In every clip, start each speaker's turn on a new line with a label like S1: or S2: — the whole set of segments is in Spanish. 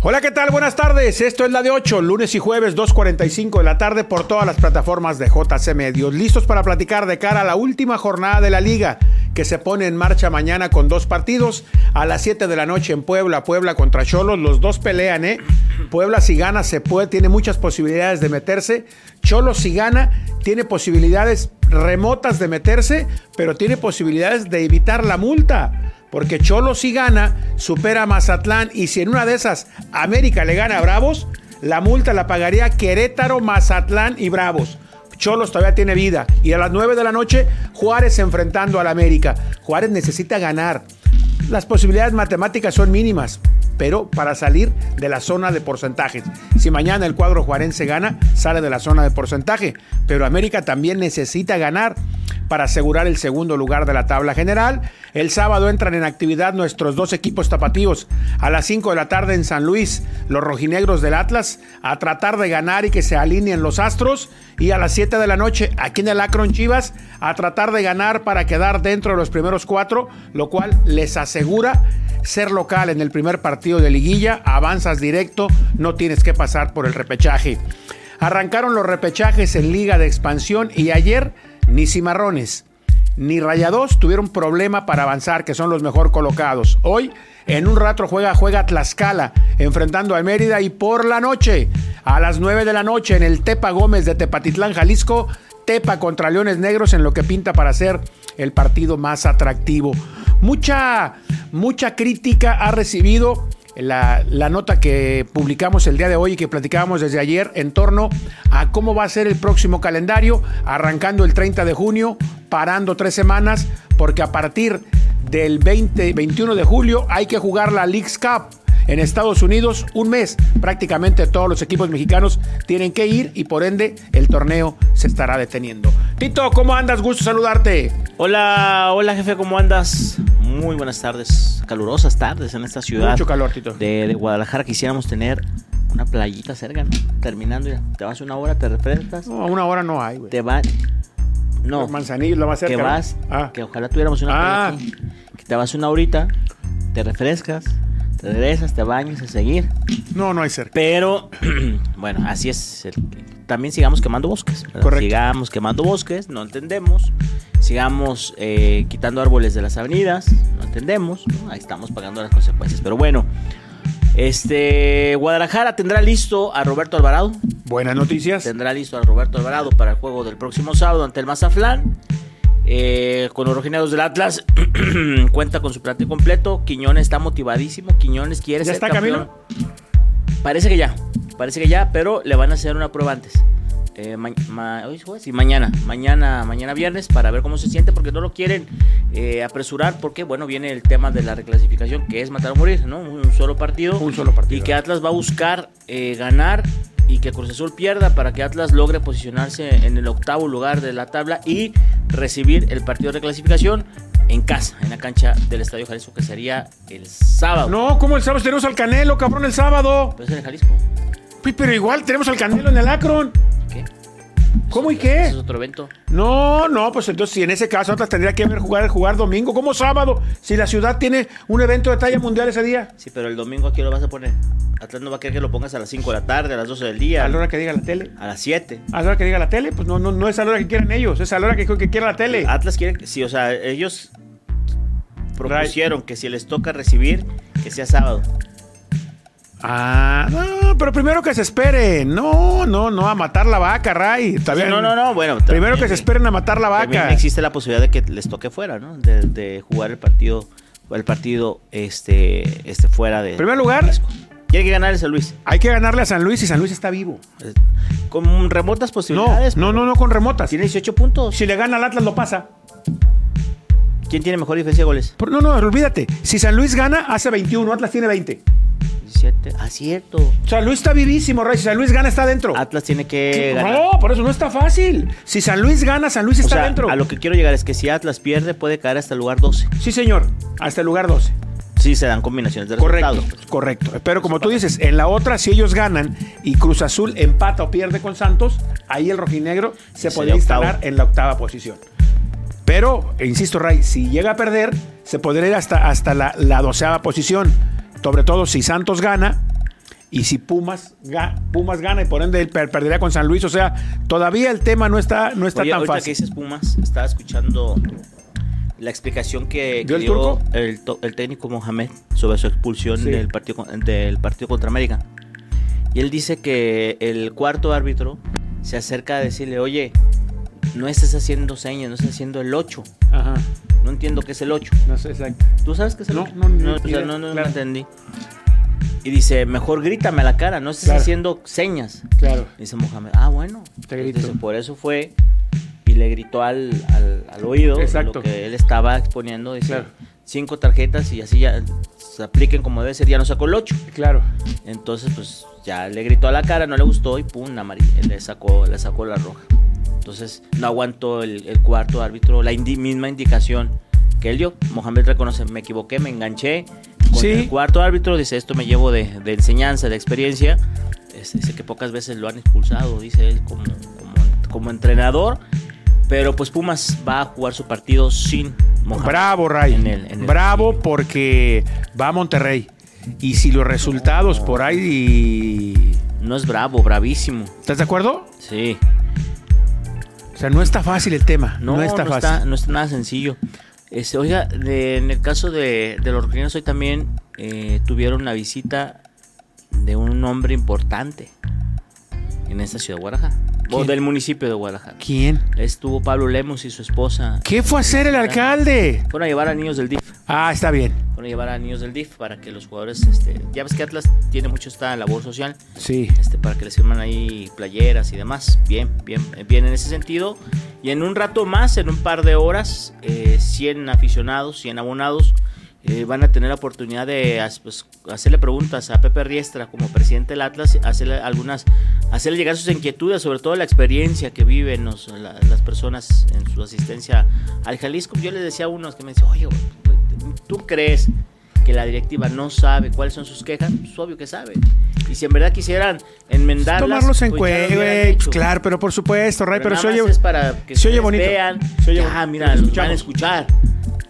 S1: Hola, ¿qué tal? Buenas tardes. Esto es la de 8, lunes y jueves, 2.45 de la tarde por todas las plataformas de JC Medios. Listos para platicar de cara a la última jornada de la liga que se pone en marcha mañana con dos partidos a las 7 de la noche en Puebla, Puebla contra Cholos. Los dos pelean, ¿eh? Puebla si gana se puede, tiene muchas posibilidades de meterse. Cholos si gana tiene posibilidades remotas de meterse, pero tiene posibilidades de evitar la multa. Porque Cholo si gana, supera a Mazatlán y si en una de esas América le gana a Bravos, la multa la pagaría Querétaro, Mazatlán y Bravos. Cholos todavía tiene vida. Y a las 9 de la noche, Juárez enfrentando al América. Juárez necesita ganar. Las posibilidades matemáticas son mínimas, pero para salir de la zona de porcentajes. Si mañana el cuadro juarense gana, sale de la zona de porcentaje. Pero América también necesita ganar para asegurar el segundo lugar de la tabla general. El sábado entran en actividad nuestros dos equipos tapatíos. A las 5 de la tarde en San Luis, los rojinegros del Atlas a tratar de ganar y que se alineen los astros. Y a las 7 de la noche, aquí en el Akron Chivas, a tratar de ganar para quedar dentro de los primeros cuatro, lo cual les asegura ser local en el primer partido de liguilla. Avanzas directo, no tienes que pasar por el repechaje. Arrancaron los repechajes en Liga de Expansión y ayer ni Cimarrones ni Rayados tuvieron problema para avanzar, que son los mejor colocados. Hoy, en un rato, juega, juega Tlaxcala, enfrentando a Mérida y por la noche, a las 9 de la noche, en el Tepa Gómez de Tepatitlán, Jalisco, Tepa contra Leones Negros en lo que pinta para ser el partido más atractivo. Mucha, mucha crítica ha recibido la, nota que publicamos el día de hoy y que platicábamos desde ayer en torno a cómo va a ser el próximo calendario, arrancando el 30 de junio, parando tres semanas, porque a partir del 20, 21 de julio hay que jugar la League's Cup en Estados Unidos un mes. Prácticamente todos los equipos mexicanos tienen que ir y por ende el torneo se estará deteniendo. Tito, ¿cómo andas? Gusto saludarte.
S2: Hola, hola jefe, ¿cómo andas? Muy buenas tardes, calurosas tardes en esta ciudad.
S1: Mucho calor, Tito.
S2: De, Guadalajara quisiéramos tener una playita cerca, ¿no? Terminando, ya. Te vas una hora, te refrescas.
S1: No, una hora no hay, güey.
S2: Te vas. No.
S1: Manzanillo, la más cerca.
S2: Que vas, ah. que ojalá tuviéramos una ah. Que te vas una horita, te refrescas, te regresas, te bañas a seguir.
S1: No, no hay cerca.
S2: Pero, bueno, así es. también sigamos quemando bosques.
S1: Correcto.
S2: Sigamos quemando bosques, no entendemos sigamos eh, quitando árboles de las avenidas, no entendemos, ahí estamos pagando las consecuencias. Pero bueno, este Guadalajara tendrá listo a Roberto Alvarado.
S1: Buenas noticias.
S2: Tendrá listo a Roberto Alvarado para el juego del próximo sábado ante el Mazaflán. Eh, con los rojinegros del Atlas cuenta con su plantel completo. Quiñones está motivadísimo. Quiñones quiere
S1: ¿Ya está camino?
S2: Parece que ya, parece que ya, pero le van a hacer una prueba antes eh, hoy jueves y mañana, mañana, mañana viernes para ver cómo se siente porque no lo quieren eh, apresurar porque bueno viene el tema de la reclasificación que es matar o morir, ¿no? Un solo partido.
S1: Un solo partido.
S2: Y que Atlas va a buscar ganar y que Cruz Azul pierda para que Atlas logre posicionarse en el octavo lugar de la tabla y recibir el partido de reclasificación en casa, en la cancha del Estadio Jalisco, que sería el sábado.
S1: No, ¿cómo el sábado? Tenemos al Canelo, cabrón, el sábado.
S2: Pero es en el Jalisco.
S1: Pero igual tenemos al Canelo en el Akron. ¿Cómo y qué?
S2: es otro evento.
S1: No, no, pues entonces si en ese caso Atlas tendría que haber jugar, jugar domingo, como sábado, si la ciudad tiene un evento de talla mundial ese día.
S2: Sí, pero el domingo aquí lo vas a poner. Atlas no va a querer que lo pongas a las 5 de la tarde, a las 12 del día.
S1: A la hora que diga la tele.
S2: A las 7.
S1: A la hora que diga la tele, pues no, no, no es a la hora que quieran ellos, es a la hora que, que quiera la tele.
S2: Atlas quiere, sí, o sea, ellos propusieron que si les toca recibir, que sea sábado.
S1: Ah, no, pero primero que se esperen. No, no, no, a matar la vaca, Ray.
S2: no, no, no, bueno.
S1: Primero que se esperen a matar la vaca.
S2: existe la posibilidad de que les toque fuera, ¿no? De, jugar el partido, el partido este, este fuera de.
S1: Primer lugar.
S2: Tiene que ganar el San Luis.
S1: Hay que ganarle a San Luis y San Luis está vivo.
S2: Con remotas posibilidades.
S1: No, no, no, no, con remotas.
S2: Tiene 18 puntos.
S1: Si le gana al Atlas, lo pasa.
S2: ¿Quién tiene mejor diferencia de goles?
S1: no, no, olvídate. Si San Luis gana, hace 21, Atlas tiene 20.
S2: Ah, cierto.
S1: San Luis está vivísimo, Rey. Si San Luis gana, está dentro.
S2: Atlas tiene que
S1: ganar. No, por eso no está fácil. Si San Luis gana, San Luis está dentro.
S2: A lo que quiero llegar es que si Atlas pierde, puede caer hasta el lugar 12.
S1: Sí, señor. Hasta el lugar 12.
S2: Sí, se dan combinaciones de
S1: correcto, Correcto. Pero como tú dices, en la otra, si ellos ganan y Cruz Azul empata o pierde con Santos, ahí el rojinegro se podría instalar en la octava posición. Pero, insisto, Ray, si llega a perder, se podría ir hasta, hasta la, la doceava posición sobre todo si Santos gana y si Pumas, ga- Pumas gana y por ende él per- perdería con San Luis. O sea, todavía el tema no está, no está
S2: Oye,
S1: tan
S2: ahorita
S1: fácil.
S2: que dices Pumas, estaba escuchando la explicación que,
S1: ¿Dio
S2: que
S1: el turco?
S2: el, técnico Mohamed sobre su expulsión
S1: Sí.
S2: del, partido, del partido contra América. Y él dice que el cuarto árbitro se acerca a decirle, oye, no estés haciendo señas, no estés haciendo el 8.
S1: Ajá,
S2: No entiendo qué es el 8.
S1: no sé exacto.
S2: ¿Tú sabes qué es el
S1: No,
S2: 8?
S1: no,
S2: o sea, no, no, no
S1: claro.
S2: entendí. Y dice, mejor grítame a la cara, no estés
S1: Claro.
S2: haciendo señas.
S1: Claro.
S2: Dice Mohamed, ah, bueno.
S1: Te grito.
S2: Dice, por eso fue y le gritó al, al, al oído
S1: Exacto.
S2: lo que él estaba exponiendo. Dice,
S1: Claro.
S2: cinco tarjetas y así ya se apliquen como debe ser. Ya no sacó el 8.
S1: Claro.
S2: Entonces, pues ya le gritó a la cara, no le gustó y pum, amarilla, le sacó, le sacó la roja. Entonces, no aguantó el, el cuarto árbitro la indi- misma indicación que él dio. Mohamed reconoce, me equivoqué, me enganché. Con
S1: Sí.
S2: el cuarto árbitro dice, esto me llevo de, de enseñanza, de experiencia. Este, dice que pocas veces lo han expulsado, dice él, como, como, como entrenador. Pero pues Pumas va a jugar su partido sin Mohamed.
S1: Bravo, Ray.
S2: En el- en el-
S1: Bravo porque va a Monterrey. Y si los resultados por ahí...
S2: No es bravo, bravísimo.
S1: ¿Estás de acuerdo?
S2: Sí.
S1: O sea, no está fácil el tema.
S2: No,
S1: No, está
S2: no
S1: fácil.
S2: está, no está nada sencillo. Este, oiga, de- en el caso de, de los rojinegros hoy también eh, tuvieron la visita de un hombre importante en esta ciudad de Guadalajara. O
S1: ¿Quién?
S2: del municipio de Guadalajara.
S1: ¿Quién?
S2: Estuvo Pablo Lemos y su esposa.
S1: ¿Qué fue a hacer el alcalde?
S2: Fueron a llevar a niños del DIF.
S1: Ah, está bien.
S2: Fueron a llevar a niños del DIF para que los jugadores, este, ya ves que Atlas tiene mucho esta labor social.
S1: Sí.
S2: este, para que les firman ahí playeras y demás. Bien, bien, bien en ese sentido. Y en un rato más, en un par de horas, eh, 100 aficionados, 100 abonados eh, van a tener la oportunidad de pues, hacerle preguntas a Pepe Riestra como presidente del Atlas, hacerle algunas, hacerle llegar sus inquietudes, sobre todo la experiencia que viven los- la- las personas en su asistencia al Jalisco. Yo les decía a unos que me decían, oye, ¿tú crees que la directiva no sabe cuáles son sus quejas? Pues obvio que sabe. Y si en verdad quisieran enmendarlas,
S1: Tomarlos en
S2: pues, lo
S1: cuenta. Claro, pero por supuesto, Ray, pero,
S2: nada
S1: se oye.
S2: es para que
S1: se oye
S2: ustedes
S1: bonito.
S2: vean,
S1: Se oye
S2: ya,
S1: bonito.
S2: mira,
S1: Los
S2: van a escuchar.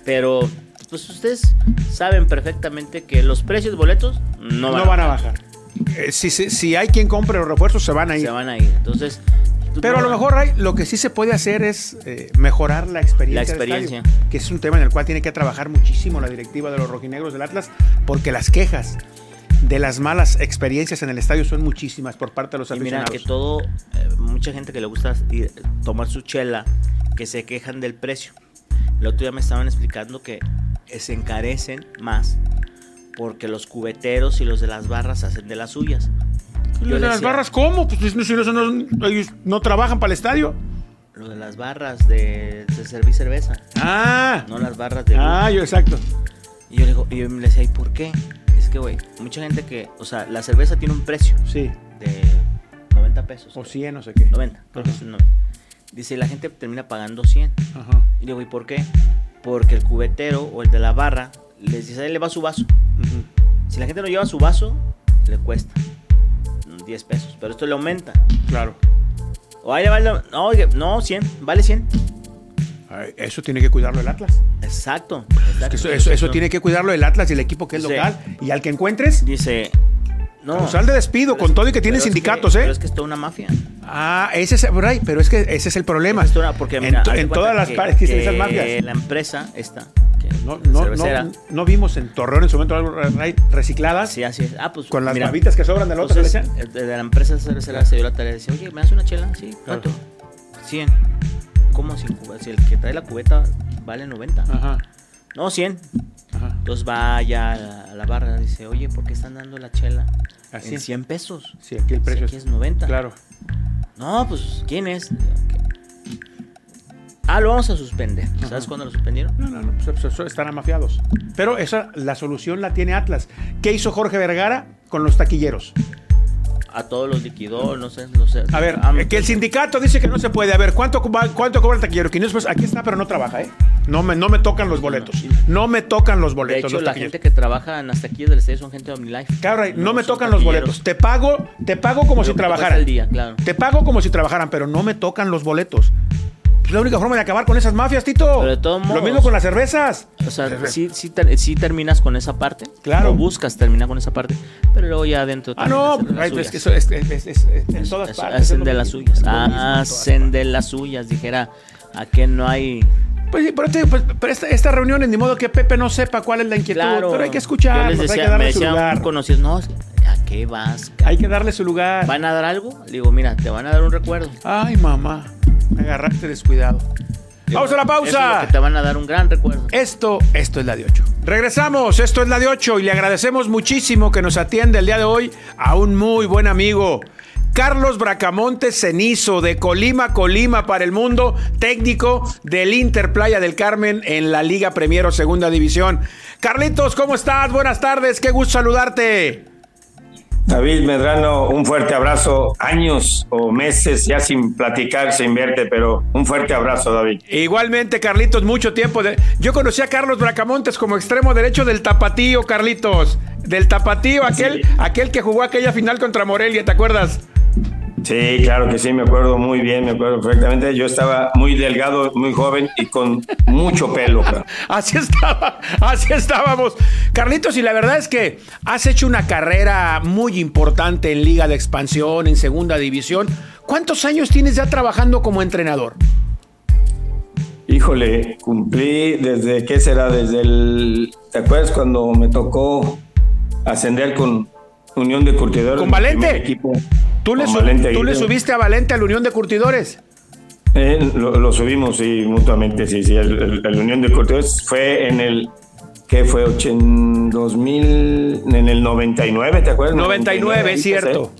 S2: Pero pues ustedes saben perfectamente que los precios de boletos no van,
S1: No van a bajar. Eh, si, si, si hay quien compre los refuerzos, se van a ir.
S2: Se van a ir. Entonces, tú
S1: Pero a lo mejor, Ray, lo que sí se puede hacer es eh, mejorar la experiencia.
S2: La
S1: del
S2: experiencia.
S1: estadio, que es un tema en el cual tiene que trabajar muchísimo la directiva de los rojinegros del Atlas, porque las quejas de las malas experiencias en el estadio son muchísimas por parte de los
S2: Y mira
S1: aficionados.
S2: que todo, eh, mucha gente que le gusta ir- tomar su chela, que se quejan del precio. El otro día me estaban explicando que se encarecen más porque los cubeteros y los de las barras hacen de las suyas.
S1: ¿Y
S2: Yo
S1: los de las barras cómo? Pues si no, no- no- ellos no trabajan para el estadio.
S2: Los de las barras de, de servir cerveza,
S1: Ah,
S2: no las barras de...
S1: ah, yo exacto.
S2: Y yo le, digo, y yo le decía, ¿y por qué? Es que, güey, mucha gente que, o sea, la cerveza tiene un precio
S1: Sí,
S2: de 90 pesos.
S1: o
S2: creo.
S1: 100, no sé qué.
S2: 90, creo que es un 90. Dice, la gente termina pagando 100.
S1: Ajá.
S2: Y le digo, ¿y por qué? Porque el cubetero o el de la barra les dice, ahí le va su vaso. Si la gente no lleva su vaso, le cuesta mm, 10 pesos. Pero esto le aumenta.
S1: Claro.
S2: O ahí le vale, no, oye, no, 100, vale 100.
S1: Ay, Eso tiene que cuidarlo el Atlas.
S2: Exacto.
S1: Es que
S2: exacto.
S1: eso, eso, eso tiene que cuidarlo el Atlas y el equipo que es local. Y al que encuentres,
S2: Dice, no.
S1: causal de despido,
S2: pero
S1: con todo y que tiene
S2: pero
S1: sindicatos,
S2: Pero
S1: ¿eh?
S2: es que es toda una mafia.
S1: Ah, ese es, Ray, pero es que ese es el problema.
S2: Es toda porque,
S1: en
S2: mira, de
S1: en todas las
S2: que-
S1: partes existen esas
S2: que
S1: mafias.
S2: La empresa esta, que
S1: No,
S2: la
S1: no, no, no vimos en Torreón en su momento algo recicladas
S2: Sí, así es. Ah, pues.
S1: con las
S2: mira,
S1: babitas que sobran del otro. que le
S2: Entonces,
S1: echan.
S2: el de la empresa cervecera se dio la tarea de decir, oye, ¿me das una chela? Sí, ¿cuánto? 100. ¿Cómo? Si, si el que trae la cubeta vale 90.
S1: Ajá,
S2: No, 100.
S1: ajá.
S2: Entonces va ya a la, a la barra y dice, oye, ¿por qué están dando la chela
S1: Así.
S2: en 100 pesos?
S1: Sí, aquí el
S2: Si
S1: precio
S2: aquí
S1: es.
S2: es 90.
S1: Claro.
S2: No, pues, ¿quién es? Ah, lo vamos a suspender. ¿Sabes
S1: Ajá.
S2: cuándo lo suspendieron?
S1: No, no, no, pues, pues, eso están amafiados. Pero esa, la solución la tiene Atlas. ¿Qué hizo Jorge Vergara con los taquilleros?
S2: A todos los liquidó, no sé, no sé.
S1: A ver, que el sindicato dice que no se puede. A ver, ¿cuánto, cuánto cobra el taquillero? 500 pesos. Aquí está, pero no trabaja, ¿eh? No me, no me tocan los boletos. No me tocan los
S2: De
S1: boletos.
S2: hecho,
S1: los
S2: la gente que trabaja en hasta aquí del estadio son gente de OmniLife.
S1: Claro, Ray, no, me tocan los boletos. Te pago, te pago como
S2: Lo
S1: si trabajaran.
S2: día, claro.
S1: Te pago como si trabajaran, pero no me tocan los boletos. Es la única forma de acabar con esas mafias, Tito.
S2: Pero de todos
S1: Lo
S2: modos-
S1: mismo con las cervezas.
S2: O sea, sí, sí, ter- sí terminas con esa parte.
S1: Claro.
S2: O buscas terminar con esa parte. Pero luego ya adentro.
S1: Ah, no,
S2: hacen de las
S1: ay, pues, es que eso es, es- es- es- en todas
S2: Eso-
S1: partes. es
S2: Hacen
S1: lo
S2: de las
S1: mismo,
S2: suyas.
S1: es lo mismo en todas
S2: Hacen de las suyas. Dijera, a que no hay.
S1: Pues sí, pero, pues, pero esta, esta reunión, ni modo que Pepe no sepa cuál es la inquietud.
S2: Claro.
S1: Pero hay que escuchar, hay que darle su lugar.
S2: conocido, no, ¿a qué vas?
S1: Hay que darle su lugar.
S2: ¿Van a dar algo? Le digo, mira, te van a dar un recuerdo.
S1: Ay, mamá, me agarraste descuidado. Vamos a la
S2: es
S1: pausa.
S2: te van a dar un gran recuerdo.
S1: Esto, esto es la de 8. Regresamos, esto es la de 8 y le agradecemos muchísimo que nos atiende el día de hoy a un muy buen amigo. Carlos Bracamonte Cenizo de Colima, Colima para el mundo, técnico del Inter Playa del Carmen en la Liga Premier o Segunda División. Carlitos, ¿cómo estás? Buenas tardes, qué gusto saludarte.
S3: David Medrano, un fuerte abrazo. Años o meses ya sin platicar, sin verte, pero un fuerte abrazo, David.
S1: Igualmente, Carlitos, mucho tiempo. De... Yo conocí a Carlos Bracamontes como extremo derecho del Tapatío, Carlitos. Del Tapatío, aquel,
S3: Sí.
S1: aquel que jugó aquella final contra Morelia, ¿te acuerdas?
S3: Sí, claro que sí, me acuerdo muy bien, me acuerdo perfectamente. Yo estaba muy delgado, muy joven y con mucho pelo. cara.
S1: Así estaba, así estábamos. Carlitos, y la verdad es que has hecho una carrera muy importante en Liga de Expansión, en Segunda División. ¿Cuántos años tienes ya trabajando como entrenador?
S3: Híjole, cumplí desde, ¿qué será? Desde el... ¿Te acuerdas cuando me tocó ascender con Unión de Curtidores?
S1: ¿Con Valente?
S3: Equipo,
S1: ¿Tú, le,
S3: Valente
S1: tú subiste a Valente a la Unión de Curtidores?
S3: Eh, lo, lo subimos, sí, mutuamente, sí, sí. El Unión de Curtidores fue en el, ¿qué fue? Ochen- 2000, en el 99, ¿te acuerdas?
S1: 99,
S3: ahí
S1: es cierto.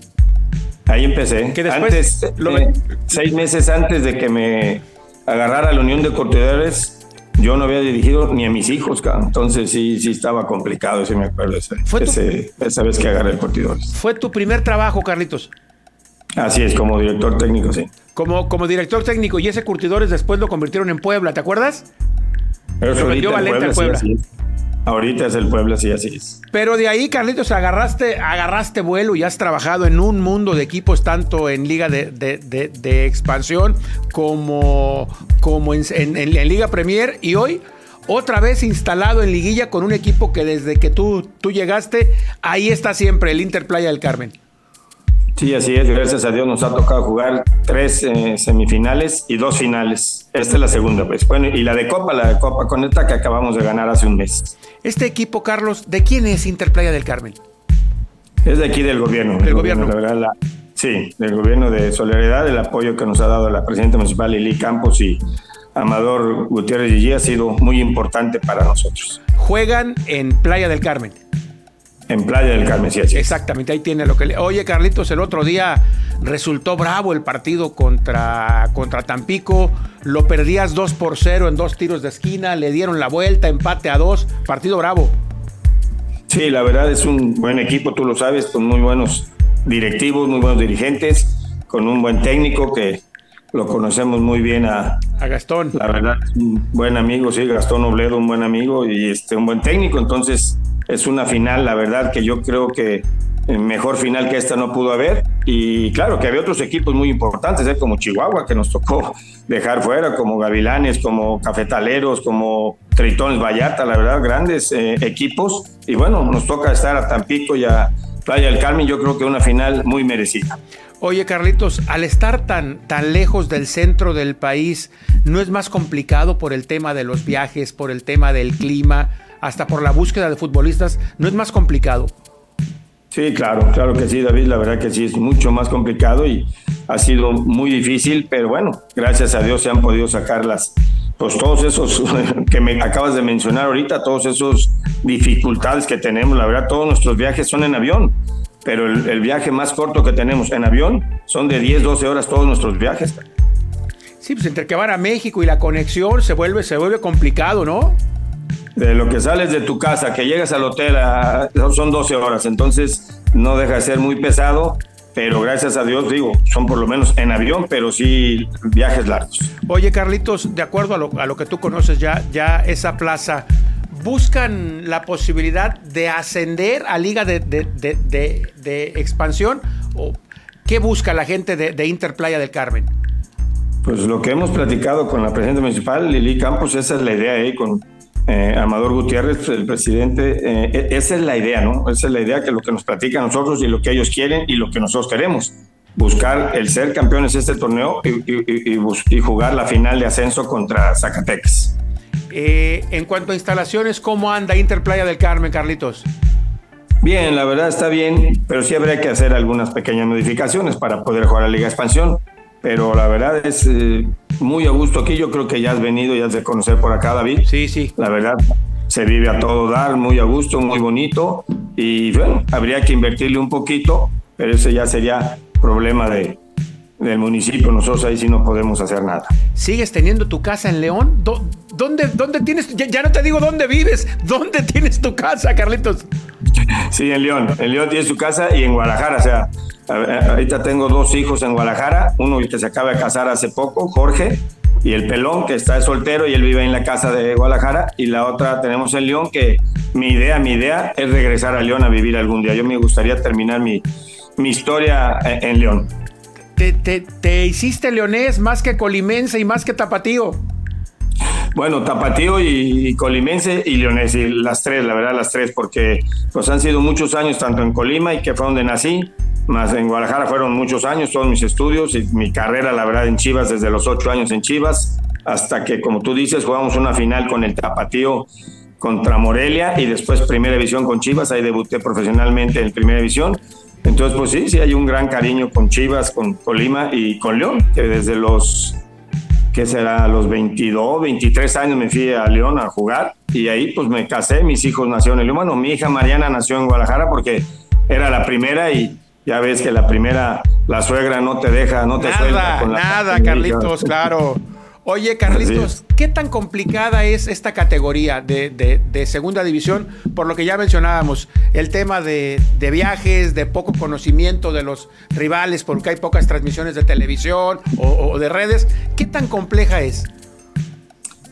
S3: Ahí empecé.
S1: Que después
S3: antes,
S1: lo-
S3: eh, seis meses antes de que me agarrara la Unión de Curtidores, yo no había dirigido ni a mis hijos, cabrón. entonces sí, sí estaba complicado, sí me acuerdo, ese-
S1: ¿Fue tu-
S3: ese- esa vez que agarré el Curtidores.
S1: Fue tu primer trabajo, Carlitos.
S3: Así es, como director técnico, sí.
S1: Como, como director técnico y ese Curtidores después lo convirtieron en Puebla, ¿te acuerdas?
S3: Pero
S1: Valente al
S3: Puebla, sí,
S1: Puebla.
S3: Ahorita es el Puebla, sí, así es.
S1: Pero de ahí, Carlitos, agarraste, agarraste vuelo y has trabajado en un mundo de equipos, tanto en Liga de, de- de- Expansión como, como en, Liga Premier. Y hoy, otra vez instalado en Liguilla con un equipo que desde que tú, tú llegaste, ahí está siempre, el Inter Playa del Carmen.
S3: Sí, así es. Gracias a Dios nos ha tocado jugar tres eh, semifinales y dos finales. Esta es la segunda, pues. Bueno, y la de Copa, la de Copa con esta que acabamos de ganar hace un mes.
S1: Este equipo, Carlos, ¿de quién es Inter Playa del Carmen?
S3: Es de aquí del gobierno.
S1: Del gobierno.
S3: La verdad, la- sí, del gobierno de Solidaridad, el apoyo que nos ha dado la presidenta municipal Lili Campos y Amador Gutiérrez Gigi ha sido muy importante para nosotros.
S1: Juegan en Playa del Carmen.
S3: En Playa del Carmen, sí.
S1: Exactamente, ahí tiene lo que le... Oye, Carlitos, el otro día resultó bravo el partido contra, contra Tampico. Lo perdías 2 por 0 en dos tiros de esquina. Le dieron la vuelta, empate a 2. Partido bravo.
S3: Sí, la verdad es un buen equipo, tú lo sabes, con muy buenos directivos, muy buenos dirigentes, con un buen técnico que lo conocemos muy bien a,
S1: A Gastón.
S3: la verdad, es un buen amigo, sí, Gastón Obledo, un buen amigo y este un buen técnico, entonces es una final, la verdad que yo creo que eh, mejor final que esta no pudo haber y claro que había otros equipos muy importantes, ¿eh? como Chihuahua que nos tocó dejar fuera, como Gavilanes, como Cafetaleros, como Tritones Vallarta, la verdad, grandes eh, equipos y bueno, nos toca estar a Tampico y a Playa del Carmen, yo creo que una final muy merecida.
S1: Oye, Carlitos, al estar tan, tan lejos del centro del país, ¿no es más complicado por el tema de los viajes, por el tema del clima, hasta por la búsqueda de futbolistas? ¿No es más complicado?
S3: Sí, claro, claro que sí, David, la verdad que sí, es mucho más complicado y ha sido muy difícil, pero bueno, gracias a Dios se han podido sacar las, pues todos esos que me acabas de mencionar ahorita, todos esos dificultades que tenemos, la verdad, todos nuestros viajes son en avión, pero el, el viaje más corto que tenemos en avión son de 10, 12 horas todos nuestros viajes.
S1: Sí, pues entre que van a México y la conexión se vuelve, se vuelve complicado, ¿no?
S3: De lo que sales de tu casa, que llegas al hotel, a- son 12 horas, entonces no deja de ser muy pesado, pero gracias a Dios, digo, son por lo menos en avión, pero sí viajes largos.
S1: Oye, Carlitos, de acuerdo a lo, a lo que tú conoces ya, ya esa plaza, ¿buscan la posibilidad de ascender a Liga de, de- de- Expansión? ¿O qué busca la gente de, de Inter Playa del Carmen?
S3: Pues lo que hemos platicado con la presidenta municipal, Lili Campos, esa es la idea ahí con eh, Amador Gutiérrez, el presidente, eh, e-, esa es la idea, ¿no? Esa es la idea que lo que nos platica a nosotros y lo que ellos quieren y lo que nosotros queremos. Buscar el ser campeones de este torneo y, y, jugar la final de ascenso contra Zacatecas.
S1: Eh, en cuanto a instalaciones, ¿cómo anda Interplaya del Carmen, Carlitos?
S3: Bien, la verdad está bien, pero sí habría que hacer algunas pequeñas modificaciones para poder jugar a la Liga Expansión. Pero la verdad es muy a gusto aquí. Yo creo que ya has venido, ya has de conocer por acá, David.
S1: Sí, sí.
S3: La verdad, se vive a todo dar, muy a gusto, muy bonito. Y bueno, habría que invertirle un poquito, pero ese ya sería problema de, del municipio. Nosotros ahí sí no podemos hacer nada.
S1: ¿Sigues teniendo tu casa en León? ¿Dónde, dónde tienes? Ya, ya no te digo dónde vives. ¿Dónde tienes tu casa, Carlitos?
S3: Sí, en León. En León tienes tu casa y en Guadalajara. O sea, ahorita tengo dos hijos en Guadalajara. Uno que se acaba de casar hace poco, Jorge, y el pelón que está soltero y él vive en la casa de Guadalajara. Y la otra tenemos en León que mi idea, mi idea es regresar a León a vivir algún día. Yo me gustaría terminar mi, mi historia en León.
S1: Te, te, te hiciste leonés más que colimense y más que tapatío.
S3: Bueno, Tapatío y, Colimense y Leonés, y las tres, la verdad, las tres, porque pues han sido muchos años tanto en Colima y que fue donde nací, más en Guadalajara fueron muchos años, todos mis estudios y mi carrera, la verdad, en Chivas, desde los ocho años en Chivas, hasta que, como tú dices, jugamos una final con el Tapatío contra Morelia y después Primera División con Chivas, ahí debuté profesionalmente en Primera División. Entonces, pues sí, sí hay un gran cariño con Chivas, con Colima y con León, que desde los que será los 22, 23 años me fui a León a jugar y ahí pues me casé, mis hijos nacieron en León. Bueno, mi hija Mariana nació en Guadalajara porque era la primera y ya ves que la primera, la suegra no te deja, no te
S1: suelta. Con la nada, Carlitos, claro. Oye, Carlitos, ¿qué tan complicada es esta categoría de, segunda división? Por lo que ya mencionábamos, el tema de, viajes, de poco conocimiento de los rivales, porque hay pocas transmisiones de televisión o, de redes. ¿Qué tan compleja es?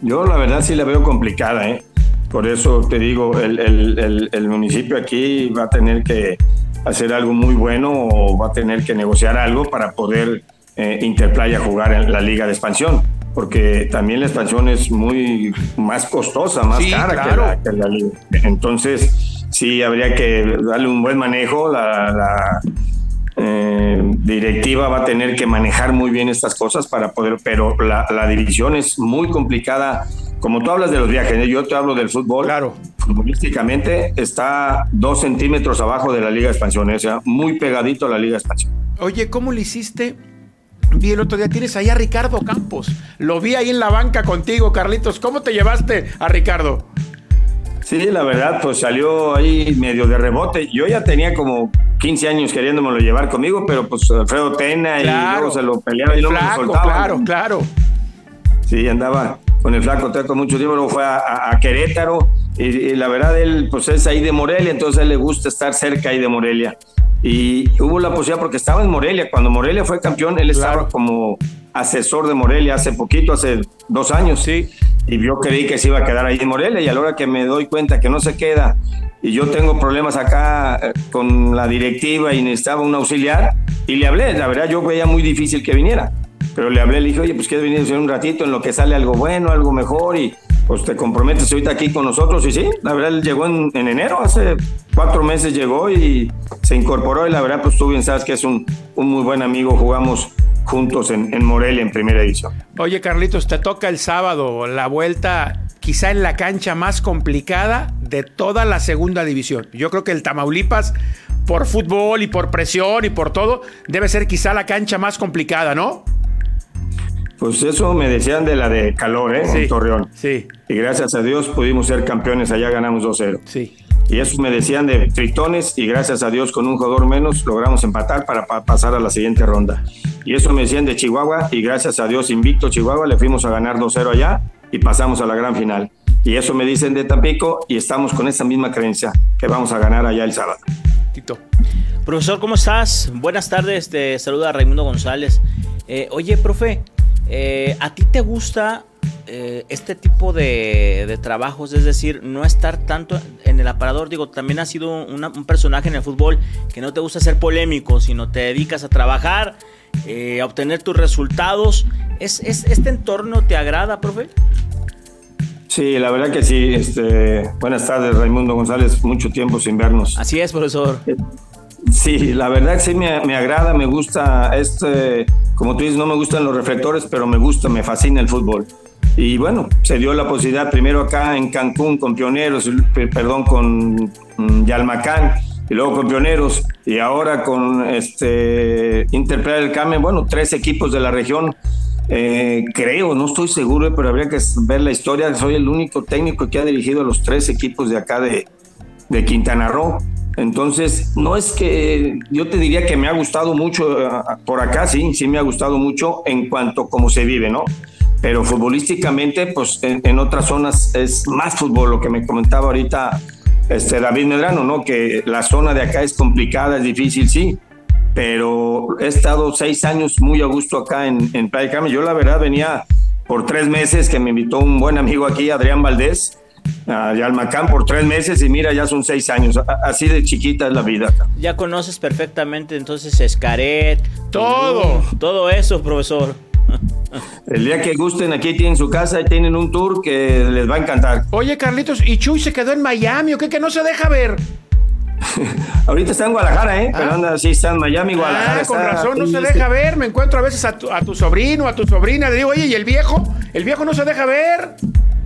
S3: Yo la verdad sí la veo complicada, ¿eh? Por eso te digo, el, el municipio aquí va a tener que hacer algo muy bueno o va a tener que negociar algo para poder eh, Interplaya jugar en la liga de expansión porque también la expansión es muy más costosa, más cara que, la, liga. Entonces, sí, habría que darle un buen manejo. La, eh, directiva va a tener que manejar muy bien estas cosas para poder, pero la, división es muy complicada. Como tú hablas de los viajes, ¿eh? yo te hablo del fútbol.
S1: Claro.
S3: Futbolísticamente está dos centímetros abajo de la Liga de Expansión, ¿eh? o sea, muy pegadito a la Liga de Expansión.
S1: Oye, ¿cómo le hiciste Vi el otro día, tienes ahí a Ricardo Campos. Lo vi ahí en la banca contigo, Carlitos. ¿Cómo te llevaste a Ricardo?
S3: Sí, la verdad, pues salió ahí medio de rebote. Yo ya tenía como 15 años queriéndomelo llevar conmigo, pero pues Alfredo Tena y luego se lo peleaba y luego me soltaba.
S1: Claro, claro.
S3: Sí, andaba con el flaco Teco mucho tiempo, luego fue a, Querétaro y, la verdad él pues es ahí de Morelia, entonces a él le gusta estar cerca ahí de Morelia. Y hubo la posibilidad porque estaba en Morelia. Cuando Morelia fue campeón, él estaba como asesor de Morelia hace poquito, hace dos años.
S1: Sí.
S3: Y yo creí que se iba a quedar ahí en Morelia. Y a la hora que me doy cuenta que no se queda y yo tengo problemas acá eh, con la directiva y necesitaba un auxiliar, y le hablé. La verdad, yo veía muy difícil que viniera. Pero le hablé, le dije, oye, pues quieres venir un ratito en lo que sale algo bueno, algo mejor. Y pues te comprometes ahorita aquí con nosotros. Y sí, la verdad, él llegó en, enero, hace cuatro meses llegó y se incorporó. Y la verdad, pues tú bien sabes que es un, un muy buen amigo. Jugamos juntos en, en Morelia en primera edición.
S1: Oye, Carlitos, te toca el sábado la vuelta quizá en la cancha más complicada de toda la segunda división. Yo creo que el Tamaulipas, por fútbol y por presión y por todo, debe ser quizá la cancha más complicada, ¿no?
S3: Pues eso me decían de la de calor, ¿eh? en Torreón.
S1: Sí.
S3: Y gracias a Dios pudimos ser campeones, allá ganamos 2-0.
S1: Sí.
S3: Y eso me decían de Tritones y gracias a Dios con un jugador menos logramos empatar para pasar a la siguiente ronda. Y eso me decían de Chihuahua y gracias a Dios invicto Chihuahua le fuimos a ganar 2-0 allá y pasamos a la gran final. Y eso me dicen de Tampico y estamos con esa misma creencia que vamos a ganar allá el sábado.
S2: Tito. Profesor, ¿cómo estás? Buenas tardes, te saluda Raimundo González. Eh, oye, profe, eh, ¿A ti te gusta eh, este tipo de, trabajos? Es decir, no estar tanto en el aparador. Digo, también has sido un personaje en el fútbol que no te gusta ser polémico, sino te dedicas a trabajar, eh, a obtener tus resultados ¿Es, es, este entorno te agrada, profe?
S3: Sí, la verdad que sí. Este, buenas tardes, Raimundo González. Mucho tiempo sin vernos.
S2: Así es, profesor.
S3: Sí, la verdad que sí me, me, agrada, me gusta. Este, como tú dices, no me gustan los reflectores, pero me gusta, me fascina el fútbol. Y bueno, se dio la posibilidad primero acá en Cancún con Pioneros, perdón, con mm, Yalmacán y luego con Pioneros y ahora con este Interplay del Carmen, bueno, tres equipos de la región. Eh, creo, no estoy seguro, pero habría que ver la historia. Soy el único técnico que ha dirigido a los tres equipos de acá de Quintana Roo. Entonces, no es que yo te diría que me ha gustado mucho eh, por acá, sí, sí me ha gustado mucho en cuanto a cómo se vive, ¿no? Pero futbolísticamente, pues en, otras zonas es más fútbol, lo que me comentaba ahorita este, David Medrano, ¿no? Que la zona de acá es complicada, es difícil, sí, pero he estado seis años muy a gusto acá en, en Playa Carmen. Yo la verdad venía por tres meses que me invitó un buen amigo aquí, Adrián Valdés, a Yalmacán por tres meses y mira, ya son seis años. Así de chiquita es la vida.
S2: Ya conoces perfectamente entonces Escaret,
S1: todo.
S2: todo eso, profesor.
S3: El día que gusten, aquí tienen su casa y tienen un tour que les va a encantar.
S1: Oye, Carlitos, ¿y Chuy se quedó en Miami o qué? Que no se deja ver.
S3: Ahorita está en Guadalajara, ¿eh? Pero ah. anda, sí, está en Miami, ah, Guadalajara.
S1: Ah, con razón, no se deja ver. Me encuentro a veces a tu, a tu sobrino, a tu sobrina. Le digo, oye, ¿y el viejo? El viejo no se deja ver.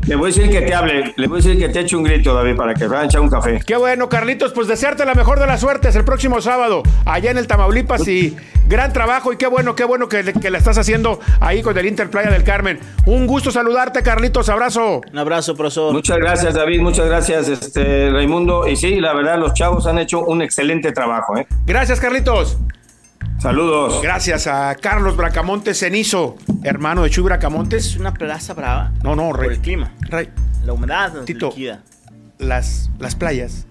S3: Le voy a decir que te hable, le voy a decir que te eche un grito, David, para que vayan a echar un café.
S1: Qué bueno, Carlitos, pues desearte la mejor de las suertes el próximo sábado, allá en el Tamaulipas y gran trabajo y qué bueno, qué bueno que, que la estás haciendo ahí con el Inter Playa del Carmen. Un gusto saludarte, Carlitos, abrazo.
S2: Un abrazo, profesor.
S3: Muchas gracias, David, muchas gracias, este, Raimundo. Y sí, la verdad, los chavos han hecho un excelente trabajo. ¿eh?
S1: Gracias, Carlitos.
S3: Saludos.
S1: Gracias a Carlos Bracamontes Cenizo, hermano de Chuy Bracamontes.
S2: Es una plaza brava.
S1: No, no, rey.
S2: Por el clima.
S1: Rey.
S2: La humedad
S1: Tito, Las, las playas